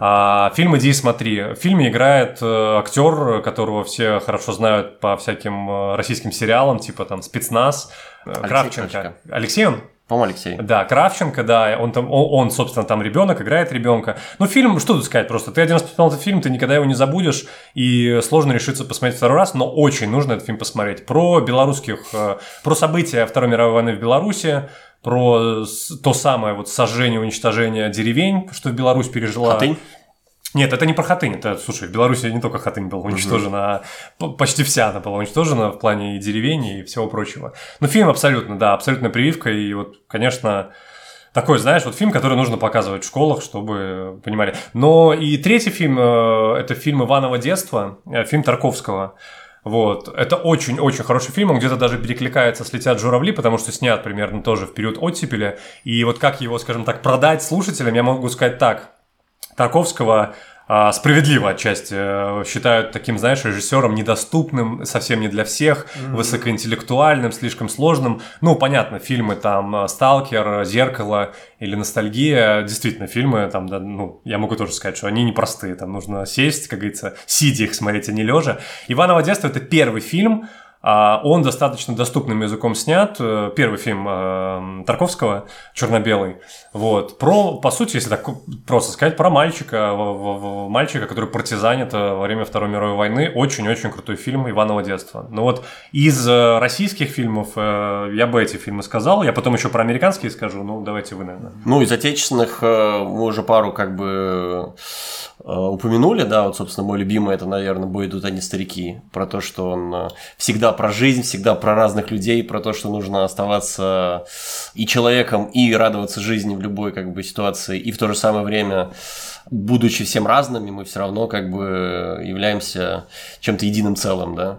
А, фильм «Иди и смотри». В фильме играет э, актер, которого все хорошо знают по всяким э, российским сериалам, типа там «Спецназ», э, Алексей Кравченко. Кравченко. Алексей он? По-моему, Алексей. Да, Кравченко, да, он там, он, он, собственно, там ребенок, играет ребенка. Ну, фильм, что тут сказать просто, ты один раз посмотрел этот фильм, ты никогда его не забудешь, и сложно решиться посмотреть второй раз, но очень нужно этот фильм посмотреть. Про белорусских, э, про события Второй мировой войны в Беларуси, про то самое вот сожжение, уничтожение деревень, что Беларусь пережила. Хатынь? Нет, это не про Хатынь. Это, слушай, в Беларуси не только Хатынь была уничтожена, а п- почти вся она была уничтожена в плане и деревень, и всего прочего. Но фильм абсолютно, да, абсолютно прививка. И вот, конечно, такой, знаешь, вот фильм, который нужно показывать в школах, чтобы понимали. Но и третий фильм, э, это фильм Иванова детства, э, фильм Тарковского. Вот. Это очень-очень хороший фильм, он где-то даже перекликается с «Летят журавли», потому что снят примерно тоже в период оттепели. И вот как его, скажем так, продать слушателям, я могу сказать так. Тарковского а, справедливо отчасти э, считают таким, знаешь, режиссером недоступным, совсем не для всех, высокоинтеллектуальным, слишком сложным. Ну, понятно, фильмы там э, «Сталкер», «Зеркало» или «Ностальгия», действительно, фильмы там, да, ну, я могу тоже сказать, что они непростые, там нужно сесть, как говорится, сидя их смотреть, а не лежа. «Иваново детство» — это первый фильм, Он достаточно доступным языком снят. Э, Первый фильм э, Тарковского, черно-белый. Вот. Про, по сути, если так просто сказать, про мальчика, мальчика, который партизанит э, во время Второй мировой войны. Очень-очень крутой фильм Иваново детство. Ну вот из российских фильмов я бы эти фильмы сказал. Я потом еще про американские скажу. Ну, давайте вы, наверное. Ну, из отечественных мы уже пару как бы упомянули, да, вот, собственно, мой любимый, это, наверное, «Бой идут они старики», про то, что он э, всегда про жизнь, всегда про разных людей, про то, что нужно оставаться и человеком, и радоваться жизни в любой как бы ситуации, и в то же самое время будучи всем разными, мы все равно как бы являемся чем-то единым целым, да.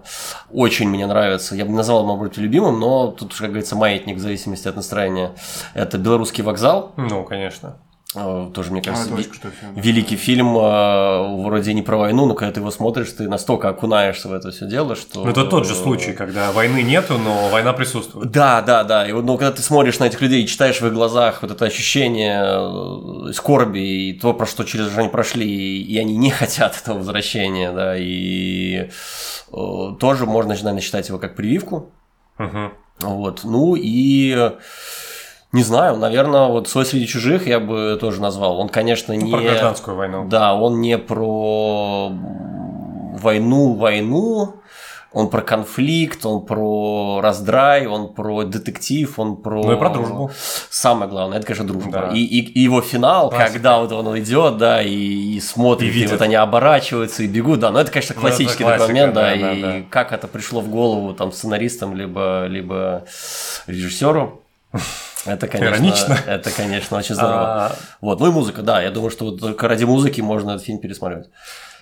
Очень мне нравится, я бы назвал, может быть, любимым, но тут, как говорится, маятник в зависимости от настроения. Это «Белорусский вокзал», Ну, конечно. Э, тоже, мне А, кажется, фильм. да. великий фильм, э, вроде не про войну, но когда ты его смотришь, ты настолько окунаешься в это все дело, что... Ну, это тот же случай, когда войны нету, но война присутствует. Да, да, да. И вот, ну, когда ты смотришь на этих людей и читаешь в их глазах вот это ощущение э, скорби и то, про что через они прошли, и они не хотят этого возвращения, да, и э, тоже можно, наверное, считать его как прививку. Мгм. Вот. Ну и Не знаю, наверное, вот «Свой среди чужих» я бы тоже назвал. Он, конечно, не... Ну, Про гражданскую войну. Да, он не про войну, войну, он про конфликт, он про раздрай, он про детектив, он про... Ну и про дружбу. Самое главное, это, конечно, дружба. Да. И, и- и его финал, Классика. когда вот он идет, да, и, и смотрит, И и, вот они оборачиваются и бегут, да, но это, конечно, Ну, это классический классика, момент, да, да, и да, да. как это пришло в голову там сценаристам, либо, либо режиссеру. Это, конечно, Иронично. это, конечно, очень здорово. А, Вот, ну и музыка, да, я думаю, что вот только ради музыки можно этот фильм пересматривать.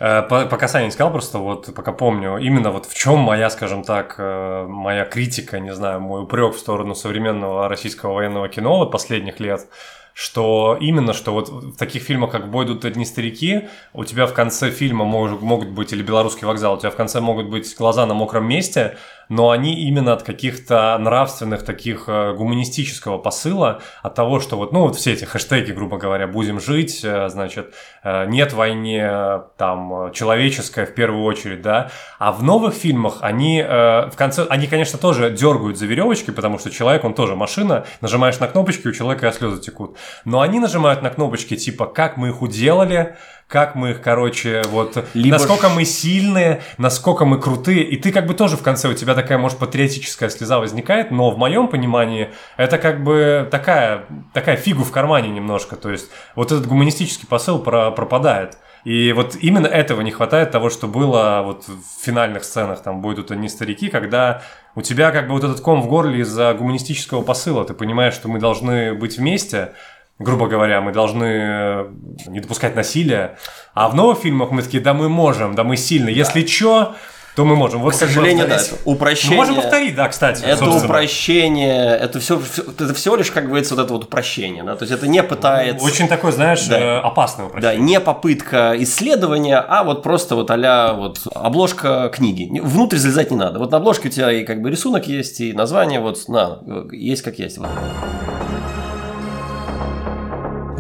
Э, по- Пока Саня не сказал, просто вот пока помню, именно вот в чем моя, скажем так, э, моя критика, не знаю, мой упрек в сторону современного российского военного кино вот последних лет, что именно, что вот в таких фильмах, как «В бой идут одни старики», у тебя в конце фильма мож- могут быть, или «Белорусский вокзал», у тебя в конце могут быть глаза на мокром месте, но они именно от каких-то нравственных, таких э, гуманистического посыла, от того, что вот, ну, вот все эти хэштеги, грубо говоря, «будем жить», э, значит, э, «нет войне», э, там, «человеческое» в первую очередь, да, а в новых фильмах они в конце, они, конечно, тоже дергают за веревочки, потому что человек, он тоже машина, нажимаешь на кнопочки, у человека слезы текут, но они нажимают на кнопочки, типа, как мы их уделали, как мы их, короче, вот, Либо насколько мы сильные, насколько мы крутые, и ты как бы тоже в конце, у тебя такая, может, патриотическая слеза возникает, но в моем понимании это как бы такая, такая фигу в кармане немножко, то есть вот этот гуманистический посыл про- пропадает. И вот именно этого не хватает, того, что было вот в финальных сценах, там, будут они старики, когда у тебя как бы вот этот ком в горле из-за гуманистического посыла, ты понимаешь, что мы должны быть вместе, грубо говоря, мы должны э, не допускать насилия, а в новых фильмах мы такие, да мы можем, да мы сильны, если чё, то мы можем. Вот К сожалению, да, повторить. это упрощение. Мы можем повторить, да, кстати. Это собственно. упрощение, это все, это всего лишь, как говорится, вот это вот упрощение, да, то есть это не пытается, Очень такой, знаешь, Да. э, опасный да, упрощение. не попытка исследования, а вот просто вот а вот обложка книги. Внутрь залезать не надо. Вот на обложке у тебя и как бы рисунок есть, и название вот, на, есть как есть. Вот.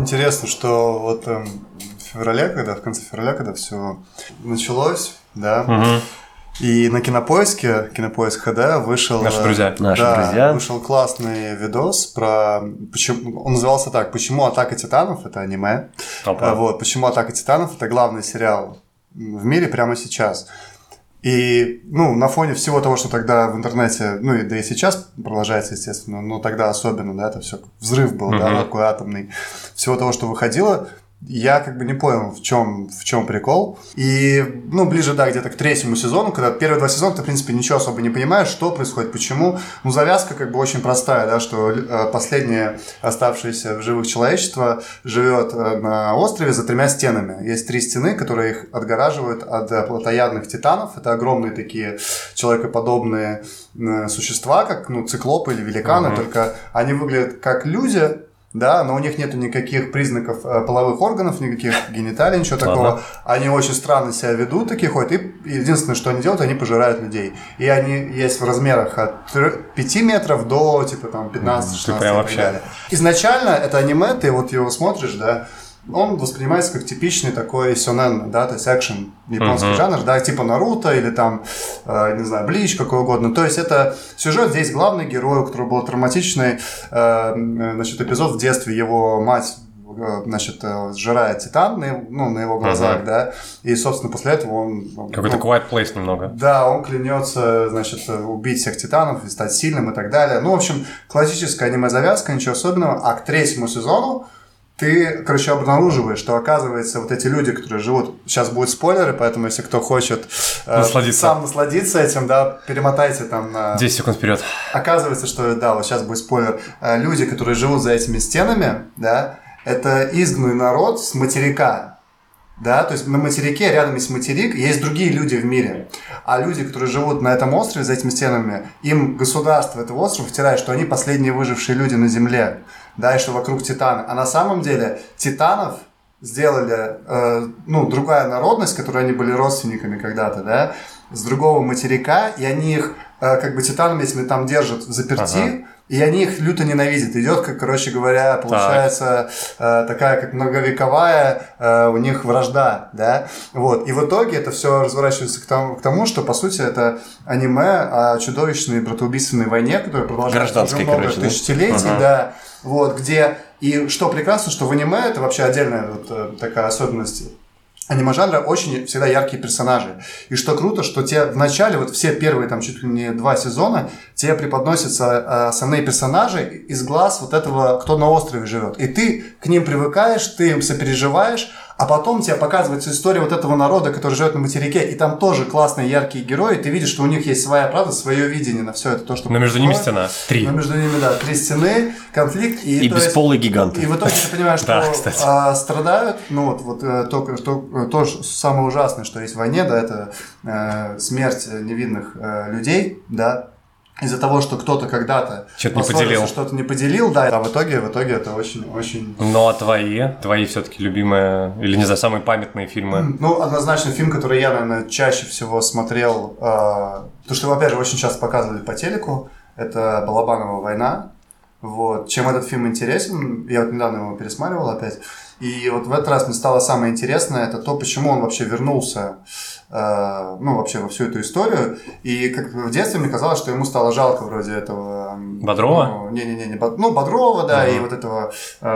Интересно, что вот эм, в феврале, когда в конце февраля, когда все началось, да, Мгм. и на кинопоиске, кинопоиск ХД вышел... Наши э, друзья. Наши да, друзья. вышел классный видос про... Почему, он назывался так, «Почему Атака Титанов?» Это аниме. Опа. Вот, почему «Атака Титанов» — это главный сериал в мире прямо сейчас. И, ну, на фоне всего того, что тогда в интернете, ну, и да и сейчас продолжается, естественно, но тогда особенно, да, это все взрыв был, да, Мгм. такой атомный. Всего того, что выходило, я как бы не понял, в чем, в чем прикол. И, ну, ближе, да, где-то к третьему сезону, когда первые два сезона ты, в принципе, ничего особо не понимаешь, что происходит, почему. Ну, завязка как бы очень простая, да, что э, последнее оставшееся в живых человечество живет э, на острове за тремя стенами. Есть три стены, которые их отгораживают от э, плотоядных титанов. Это огромные такие человекоподобные существа, как, ну, циклопы или великаны, Мгм. только они выглядят как люди, да, но у них нету никаких признаков э, половых органов, никаких гениталий, ничего Ладно. такого. Они очень странно себя ведут, такие ходят, и единственное, что они делают, они пожирают людей. И они есть в размерах от 5 метров до, типа, там, 15 Ты 16 прям и так вообще- далее. Изначально это аниме, ты вот его смотришь, да, он воспринимается как типичный такой сёнэн, да, то есть экшен, японский Мгм. жанр, да, типа Наруто или там, э, не знаю, Блич, какой угодно. То есть это сюжет, здесь главный герой, у которого был травматичный, э, значит, эпизод в детстве, его мать э, значит, э, сжирает титан на, его- ну, на его глазах, Мгм. да, и, собственно, после этого он... Какой-то ну, quiet place немного. да, он клянется, значит, убить всех титанов и стать сильным и так далее. Ну, в общем, классическая аниме-завязка, ничего особенного. А к третьему сезону ты, короче, обнаруживаешь, что, оказывается, вот эти люди, которые живут... Сейчас будут спойлеры, поэтому, если кто хочет э, Насладиться. сам насладиться этим, да, перемотайте там на... 10 секунд вперед. Оказывается, что, да, вот сейчас будет спойлер. Э, Люди, которые живут за этими стенами, да, это изгнанный народ с материка. Да, то есть на материке, рядом есть материк, есть другие люди в мире. А люди, которые живут на этом острове, за этими стенами, им государство этого острова втирает, что они последние выжившие люди на Земле. Да, и что вокруг титаны. А на самом деле титанов сделали, э, ну, другая народность, которой они были родственниками когда-то, да, с другого материка, и они их э, как бы титанами этими там держат в заперти, и они их люто ненавидят. Идет, как, короче говоря, получается э, такая как многовековая э, у них вражда, да. Вот. И в итоге это все разворачивается к тому, к тому, что, по сути, это аниме о чудовищной братоубийственной войне, которая продолжается уже много короче, да? тысячелетий, Ага. да. Вот, где... И что прекрасно, что в аниме, это вообще отдельная вот э, такая особенность аниме жанра очень всегда яркие персонажи. И что круто, что тебе в начале, вот все первые там чуть ли не два сезона, тебе преподносятся э, основные персонажи из глаз вот этого, кто на острове живет. И ты к ним привыкаешь, ты им сопереживаешь, а потом тебе показывается история вот этого народа, который живет на материке, и там тоже классные яркие герои, ты видишь, что у них есть своя правда, свое видение на все это, то, что Но между ними стена. Три. Но между ними, да, три стены, конфликт. И, И то есть- бесполые гиганты. и в итоге ты понимаешь, что Да, страдают, ну вот, вот э, то, то, то ж самое ужасное, что есть в войне, да, это э, смерть невинных э, людей, да, из-за того, что кто-то когда-то Что-то не поделил. что-то не поделил, да, а в итоге, в итоге это очень-очень... Ну а твои? Твои все-таки любимые, или не знаю, самые памятные фильмы? Ну, однозначно фильм, который я, наверное, чаще всего смотрел, э, то, что его, опять же, очень часто показывали по телеку, это «Балабанова война». Вот. Чем этот фильм интересен, я вот недавно его пересматривал опять, и вот в этот раз мне стало самое интересное, это то, почему он вообще вернулся, э, ну, вообще во всю эту историю. И как в детстве мне казалось, что ему стало жалко вроде этого... Бодрова? ну, Не-не-не, не Бод- ну, Бодрова, да, Ага. и вот этого э,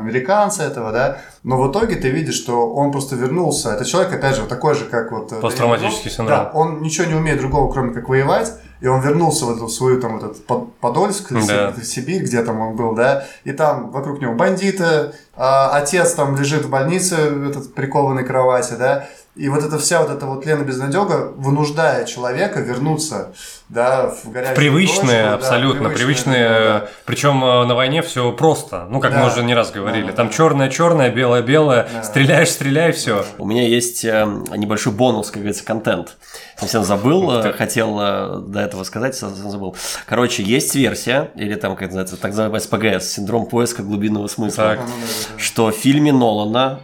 американца этого, да. Но в итоге ты видишь, что он просто вернулся. Это человек, опять же, такой же, как вот... э, Посттравматический Данил синдром. Да, он ничего не умеет другого, кроме как воевать. И он вернулся в эту свою там вот этот Под- Подольск, Да. в Сибирь, где там он был, да. И там вокруг него бандиты, а отец там лежит в больнице, этот прикованной кровати, да. И вот эта вся вот эта вот Лена Безнадега вынуждает человека вернуться, да, в горячую Привычные, точку, да, абсолютно, привычные, привычные. да. Причем э, на войне все просто. Ну, как Да. мы уже не раз говорили. Да, Там да. черное, черное, белое, белое. Да. Стреляешь, стреляй, все. У меня есть э, небольшой бонус, как говорится, контент. Совсем забыл, э, хотел э, до этого сказать, совсем забыл. Короче, есть версия, или там, как называется, так называемый СПГС, синдром поиска глубинного смысла, Так. Ну, да, да, да. что в фильме Нолана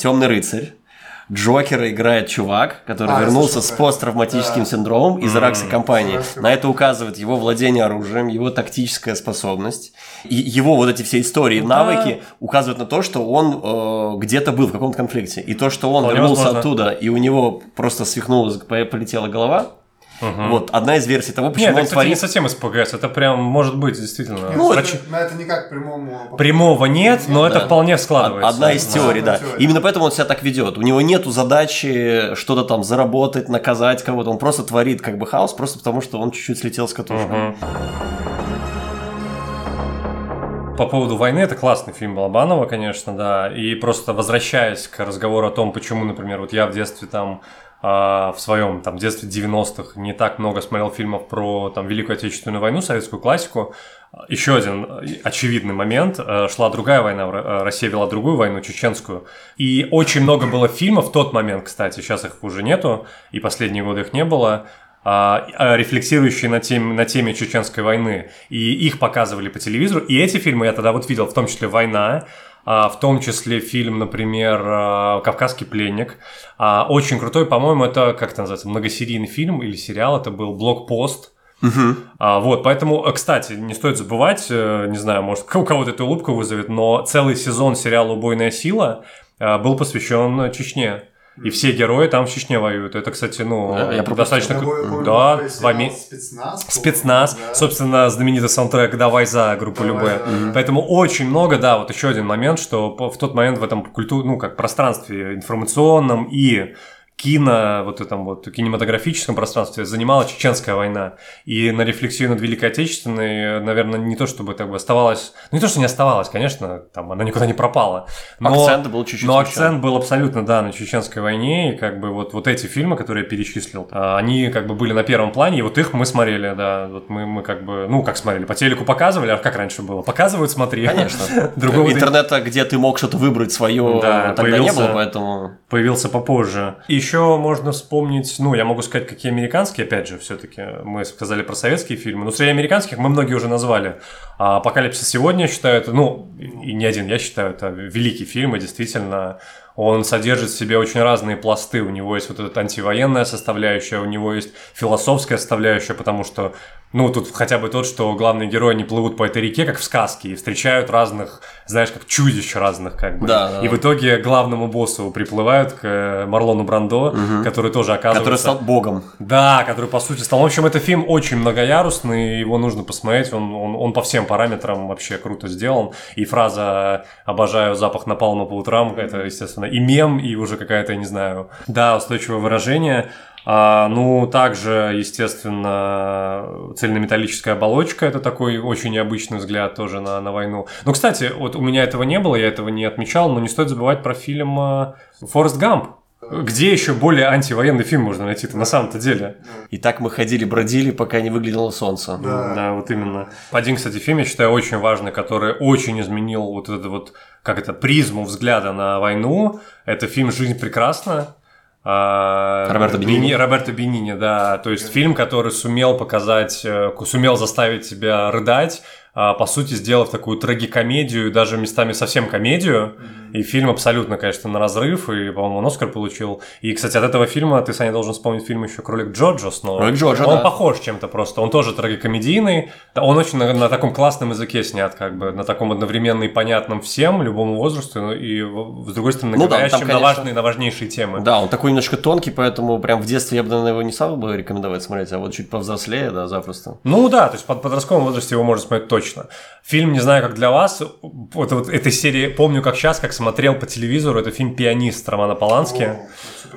Темный рыцарь Джокера играет чувак, который А, вернулся с посттравматическим Да. синдромом из Иракской компании. Иракской. На это указывает его владение оружием, его тактическая способность. И его вот эти все истории, Ну Да. навыки указывают на то, что он э, где-то был в каком-то конфликте. И то, что он Вполне вернулся возможно. оттуда, и у него просто свихнулась, по- полетела голова. Вот, одна из версий того, Нет, почему это, он кстати, не творит... совсем СПГС. Это прям может быть, действительно. Ну, Врачи- это, это никак к прямому... Прямого нет, но это Да. вполне складывается. Одна из Да. теорий, да. Одна теория. Именно поэтому он себя так ведет. У него нету задачи что-то там заработать, наказать кого-то. Он просто творит как бы хаос, просто потому что он чуть-чуть слетел с катушек. Мгм. По поводу войны, это классный фильм Балабанова, конечно, да. И просто возвращаясь к разговору о том, почему, например, вот я в детстве там в своем там детстве 90-х не так много смотрел фильмов про там Великую Отечественную войну, советскую классику. Еще один э, очевидный момент. э, Шла другая война, э, Россия вела другую войну, чеченскую. И очень много было фильмов в тот момент, кстати, сейчас их уже нету, и последние годы их не было, а, а, рефлексирующие на теме, на теме чеченской войны. И их показывали по телевизору. И эти фильмы я тогда вот видел, в том числе «Война», а, в том числе фильм, например, а, «Кавказский пленник». А, Очень крутой, по-моему, это, как это называется, многосерийный фильм или сериал, это был «Блокпост». А, вот, поэтому, э, кстати, не стоит забывать, э, не знаю, может, у кого-то это улыбку вызовет, но целый сезон сериала «Убойная сила» был посвящен Чечне. И все герои там в Чечне воюют. Это, кстати, ну, Да, я достаточно... Помню, Да, такой в Ами- Спецназ. Спецназ, да. собственно, знаменитый саундтрек «Давай за» группы Давай за. Поэтому очень много, да, вот еще один момент, что в тот момент в этом культуре, ну, как пространстве информационном и кино, вот этом вот кинематографическом пространстве занимала чеченская война. И на рефлексию над Великой Отечественной, наверное, не то чтобы так бы оставалось... Ну, не то, что не оставалось, конечно, там она никуда не пропала. Но... Акцент был чуть-чуть Но смещен. акцент был абсолютно, да, на чеченской войне, и как бы вот, вот эти фильмы, которые я перечислил, а, они как бы были на первом плане, и вот их мы смотрели, да, вот мы, мы как бы, ну, как смотрели, по телеку показывали, а как раньше было? Показывают, смотри. Конечно. Другого Интернета, где ты мог что-то выбрать свое, Да, тогда не появился- было, поэтому... появился попозже. Еще можно вспомнить, ну, я могу сказать, какие американские, опять же, все-таки. Мы сказали про советские фильмы, но среди американских мы многие уже назвали. А «Апокалипсис сегодня», считаю, это, ну, и не один, я считаю, это великий фильм, и действительно он содержит в себе очень разные пласты. У него есть вот эта антивоенная составляющая, у него есть философская составляющая, потому что, ну, тут хотя бы тот, что главные герои не плывут по этой реке, как в сказке, и встречают разных, знаешь, как чудищ разных, как бы. Да, да, и в итоге главному боссу приплывают, к э, Марлону Брандо, который тоже оказывается... Который стал богом. Да, который по сути стал. В общем, это фильм очень многоярусный, его нужно посмотреть. Он, он, он по всем параметрам вообще круто сделан. И фраза «обожаю запах напалма по утрам» это, естественно, и мем, и уже какая-то, я не знаю, да, устойчивое выражение. А, ну, также, естественно, цельнометаллическая оболочка – это такой очень необычный взгляд тоже на, на войну. Ну, кстати, вот у меня этого не было, я этого не отмечал, но не стоит забывать про фильм э, «Форест Гамп». Где еще более антивоенный фильм можно найти-то на самом-то деле? И так мы ходили, бродили, пока не выглядело солнце. Да. вот именно. Один, кстати, фильм, я считаю, очень важный, который очень изменил вот эту вот, как это, призму взгляда на войну. Это фильм «Жизнь прекрасна». А, Роберто Бенини. Роберто Бенини, да. То есть фильм, который сумел показать, э, сумел заставить тебя рыдать, а, по сути, сделав такую трагикомедию, даже местами совсем комедию. И фильм абсолютно, конечно, на разрыв, и, по-моему, он Оскар получил. И, кстати, от этого фильма ты, Саня, должен вспомнить фильм еще «Кролик Джорджо» снова. «Кролик Джорджо», Он да. похож чем-то просто. Он тоже трагикомедийный. Он очень на, на таком классном языке снят, как бы, на таком одновременно и понятном всем, любому возрасту, и, с другой стороны, Ну да, там, говорящим на, конечно, важные, на важнейшие темы. Да, он такой немножко тонкий, поэтому прям в детстве я бы, наверное, его не стал бы рекомендовать смотреть, а вот чуть повзрослее, да, запросто. Ну да, то есть под подростковом возрасте его можно смотреть точно. Фильм, не знаю, как для вас, вот, вот этой серии, помню как сейчас, как смотрел по телевизору, это фильм «Пианист» Романа Полански.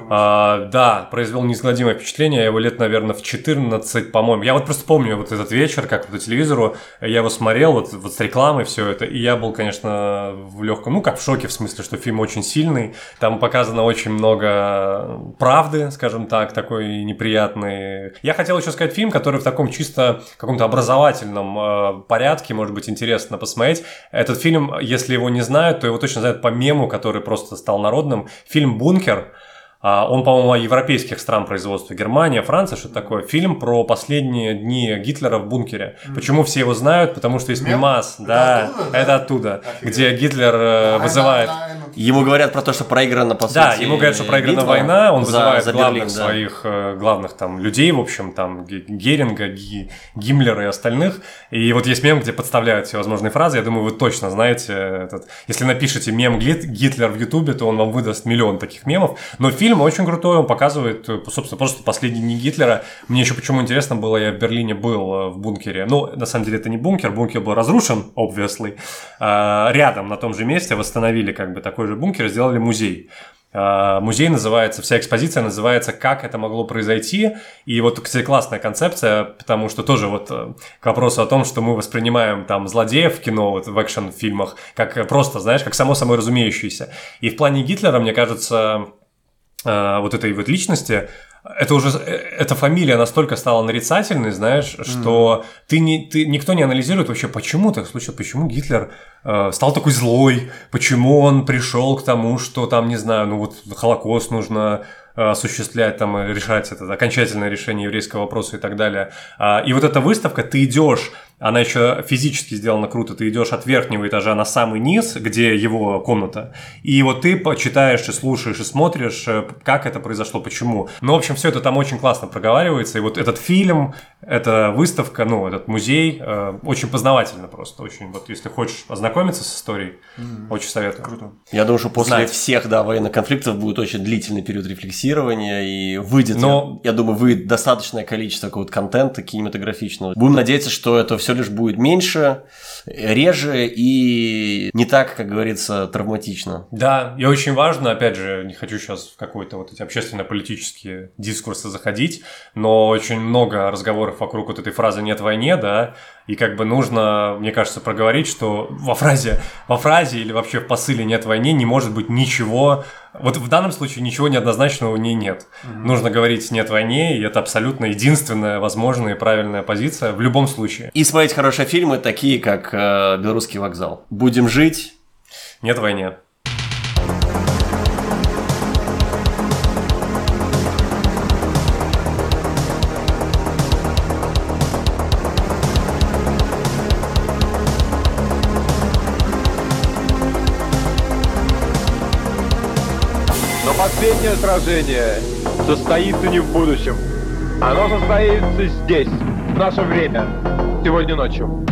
А, да, произвел неизгладимое впечатление. Я его лет, наверное, в 14, по-моему. Я вот просто помню вот этот вечер, как по телевизору, я его смотрел вот, вот с рекламой все это, и я был, конечно, в легком, ну, как в шоке, в смысле, что фильм очень сильный. Там показано очень много правды, скажем так, такой неприятный. Я хотел еще сказать фильм, который в таком чисто каком-то образовательном э, порядке, может быть, интересно посмотреть. Этот фильм, если его не знают, то его точно знают по мему, который просто стал народным. Фильм «Бункер». А, Он, по-моему, европейских стран производства. Германия, Франция, что такое. Фильм про последние дни Гитлера в бункере. Почему все его знают? Потому что есть мемас. Это Да, оттуда, да? это оттуда. Офигеть. Где Гитлер э, вызывает... Ему говорят про то, что проиграна, по Да, сути, ему говорят, что проиграна битва война, он за- вызывает за главных Берлин, да. своих э, главных там людей, в общем, там Ге- Геринга, Ги- Гиммлера и остальных. И вот есть мем, где подставляют всевозможные фразы. Я думаю, вы точно знаете этот. Если напишите мем Гит- Гитлер в Ютубе, то он вам выдаст миллион таких мемов. Но фильм очень крутой, он показывает, э, собственно, просто последние дни Гитлера. Мне еще почему интересно было, я в Берлине был э, в бункере. Ну, на самом деле это не бункер, бункер был разрушен, obviously. А, Рядом, на том же месте, восстановили как бы такой же бункер, сделали музей. А, Музей называется, вся экспозиция называется «Как это могло произойти?» И вот, кстати, классная концепция, потому что тоже вот э, к вопросу о том, что мы воспринимаем там злодеев в кино, вот в экшн-фильмах, как просто, знаешь, как само собой разумеющееся. И в плане Гитлера, мне кажется, вот этой вот личности, это уже, э, эта фамилия настолько стала нарицательной, знаешь, что ты не, ты, никто не анализирует вообще, почему так случилось, почему Гитлер э, стал такой злой, почему он пришел к тому, что там, не знаю, ну вот Холокост нужно э, осуществлять, там, э, решать это окончательное решение еврейского вопроса и так далее. А, И вот эта выставка, ты идешь, она еще физически сделана круто, ты идешь от верхнего этажа на самый низ, где его комната, и вот ты почитаешь и слушаешь и смотришь, э, как это произошло, почему. Ну, в общем, все это там очень классно проговаривается, и вот этот фильм, эта выставка, ну, этот музей, э, очень познавательно просто, очень, вот если хочешь ознакомиться с историей, очень советую. Круто. Я думаю, что после Знать. всех да, военных конфликтов будет очень длительный период рефлексирования и выйдет, Но- я, я думаю, выйдет достаточное количество какого-то контента кинематографичного. Будем надеяться, что это все лишь будет меньше, реже и не так, как говорится, травматично. Да, и очень важно, опять же, не хочу сейчас в какой-то вот эти общественно-политические дискурсы заходить, но очень много разговоров вокруг вот этой фразы «нет войне», да, и как бы нужно, мне кажется, проговорить, что во фразе, во фразе или вообще в посыле «нет войне» не может быть ничего, вот в данном случае ничего неоднозначного в ней нет. Нужно говорить «нет войне», и это абсолютно единственная возможная и правильная позиция в любом случае. И смотреть хорошие фильмы, такие как э, «Белорусский вокзал». Будем жить. Нет войне. Последнее сражение состоится не в будущем. Оно состоится здесь, в наше время, сегодня ночью.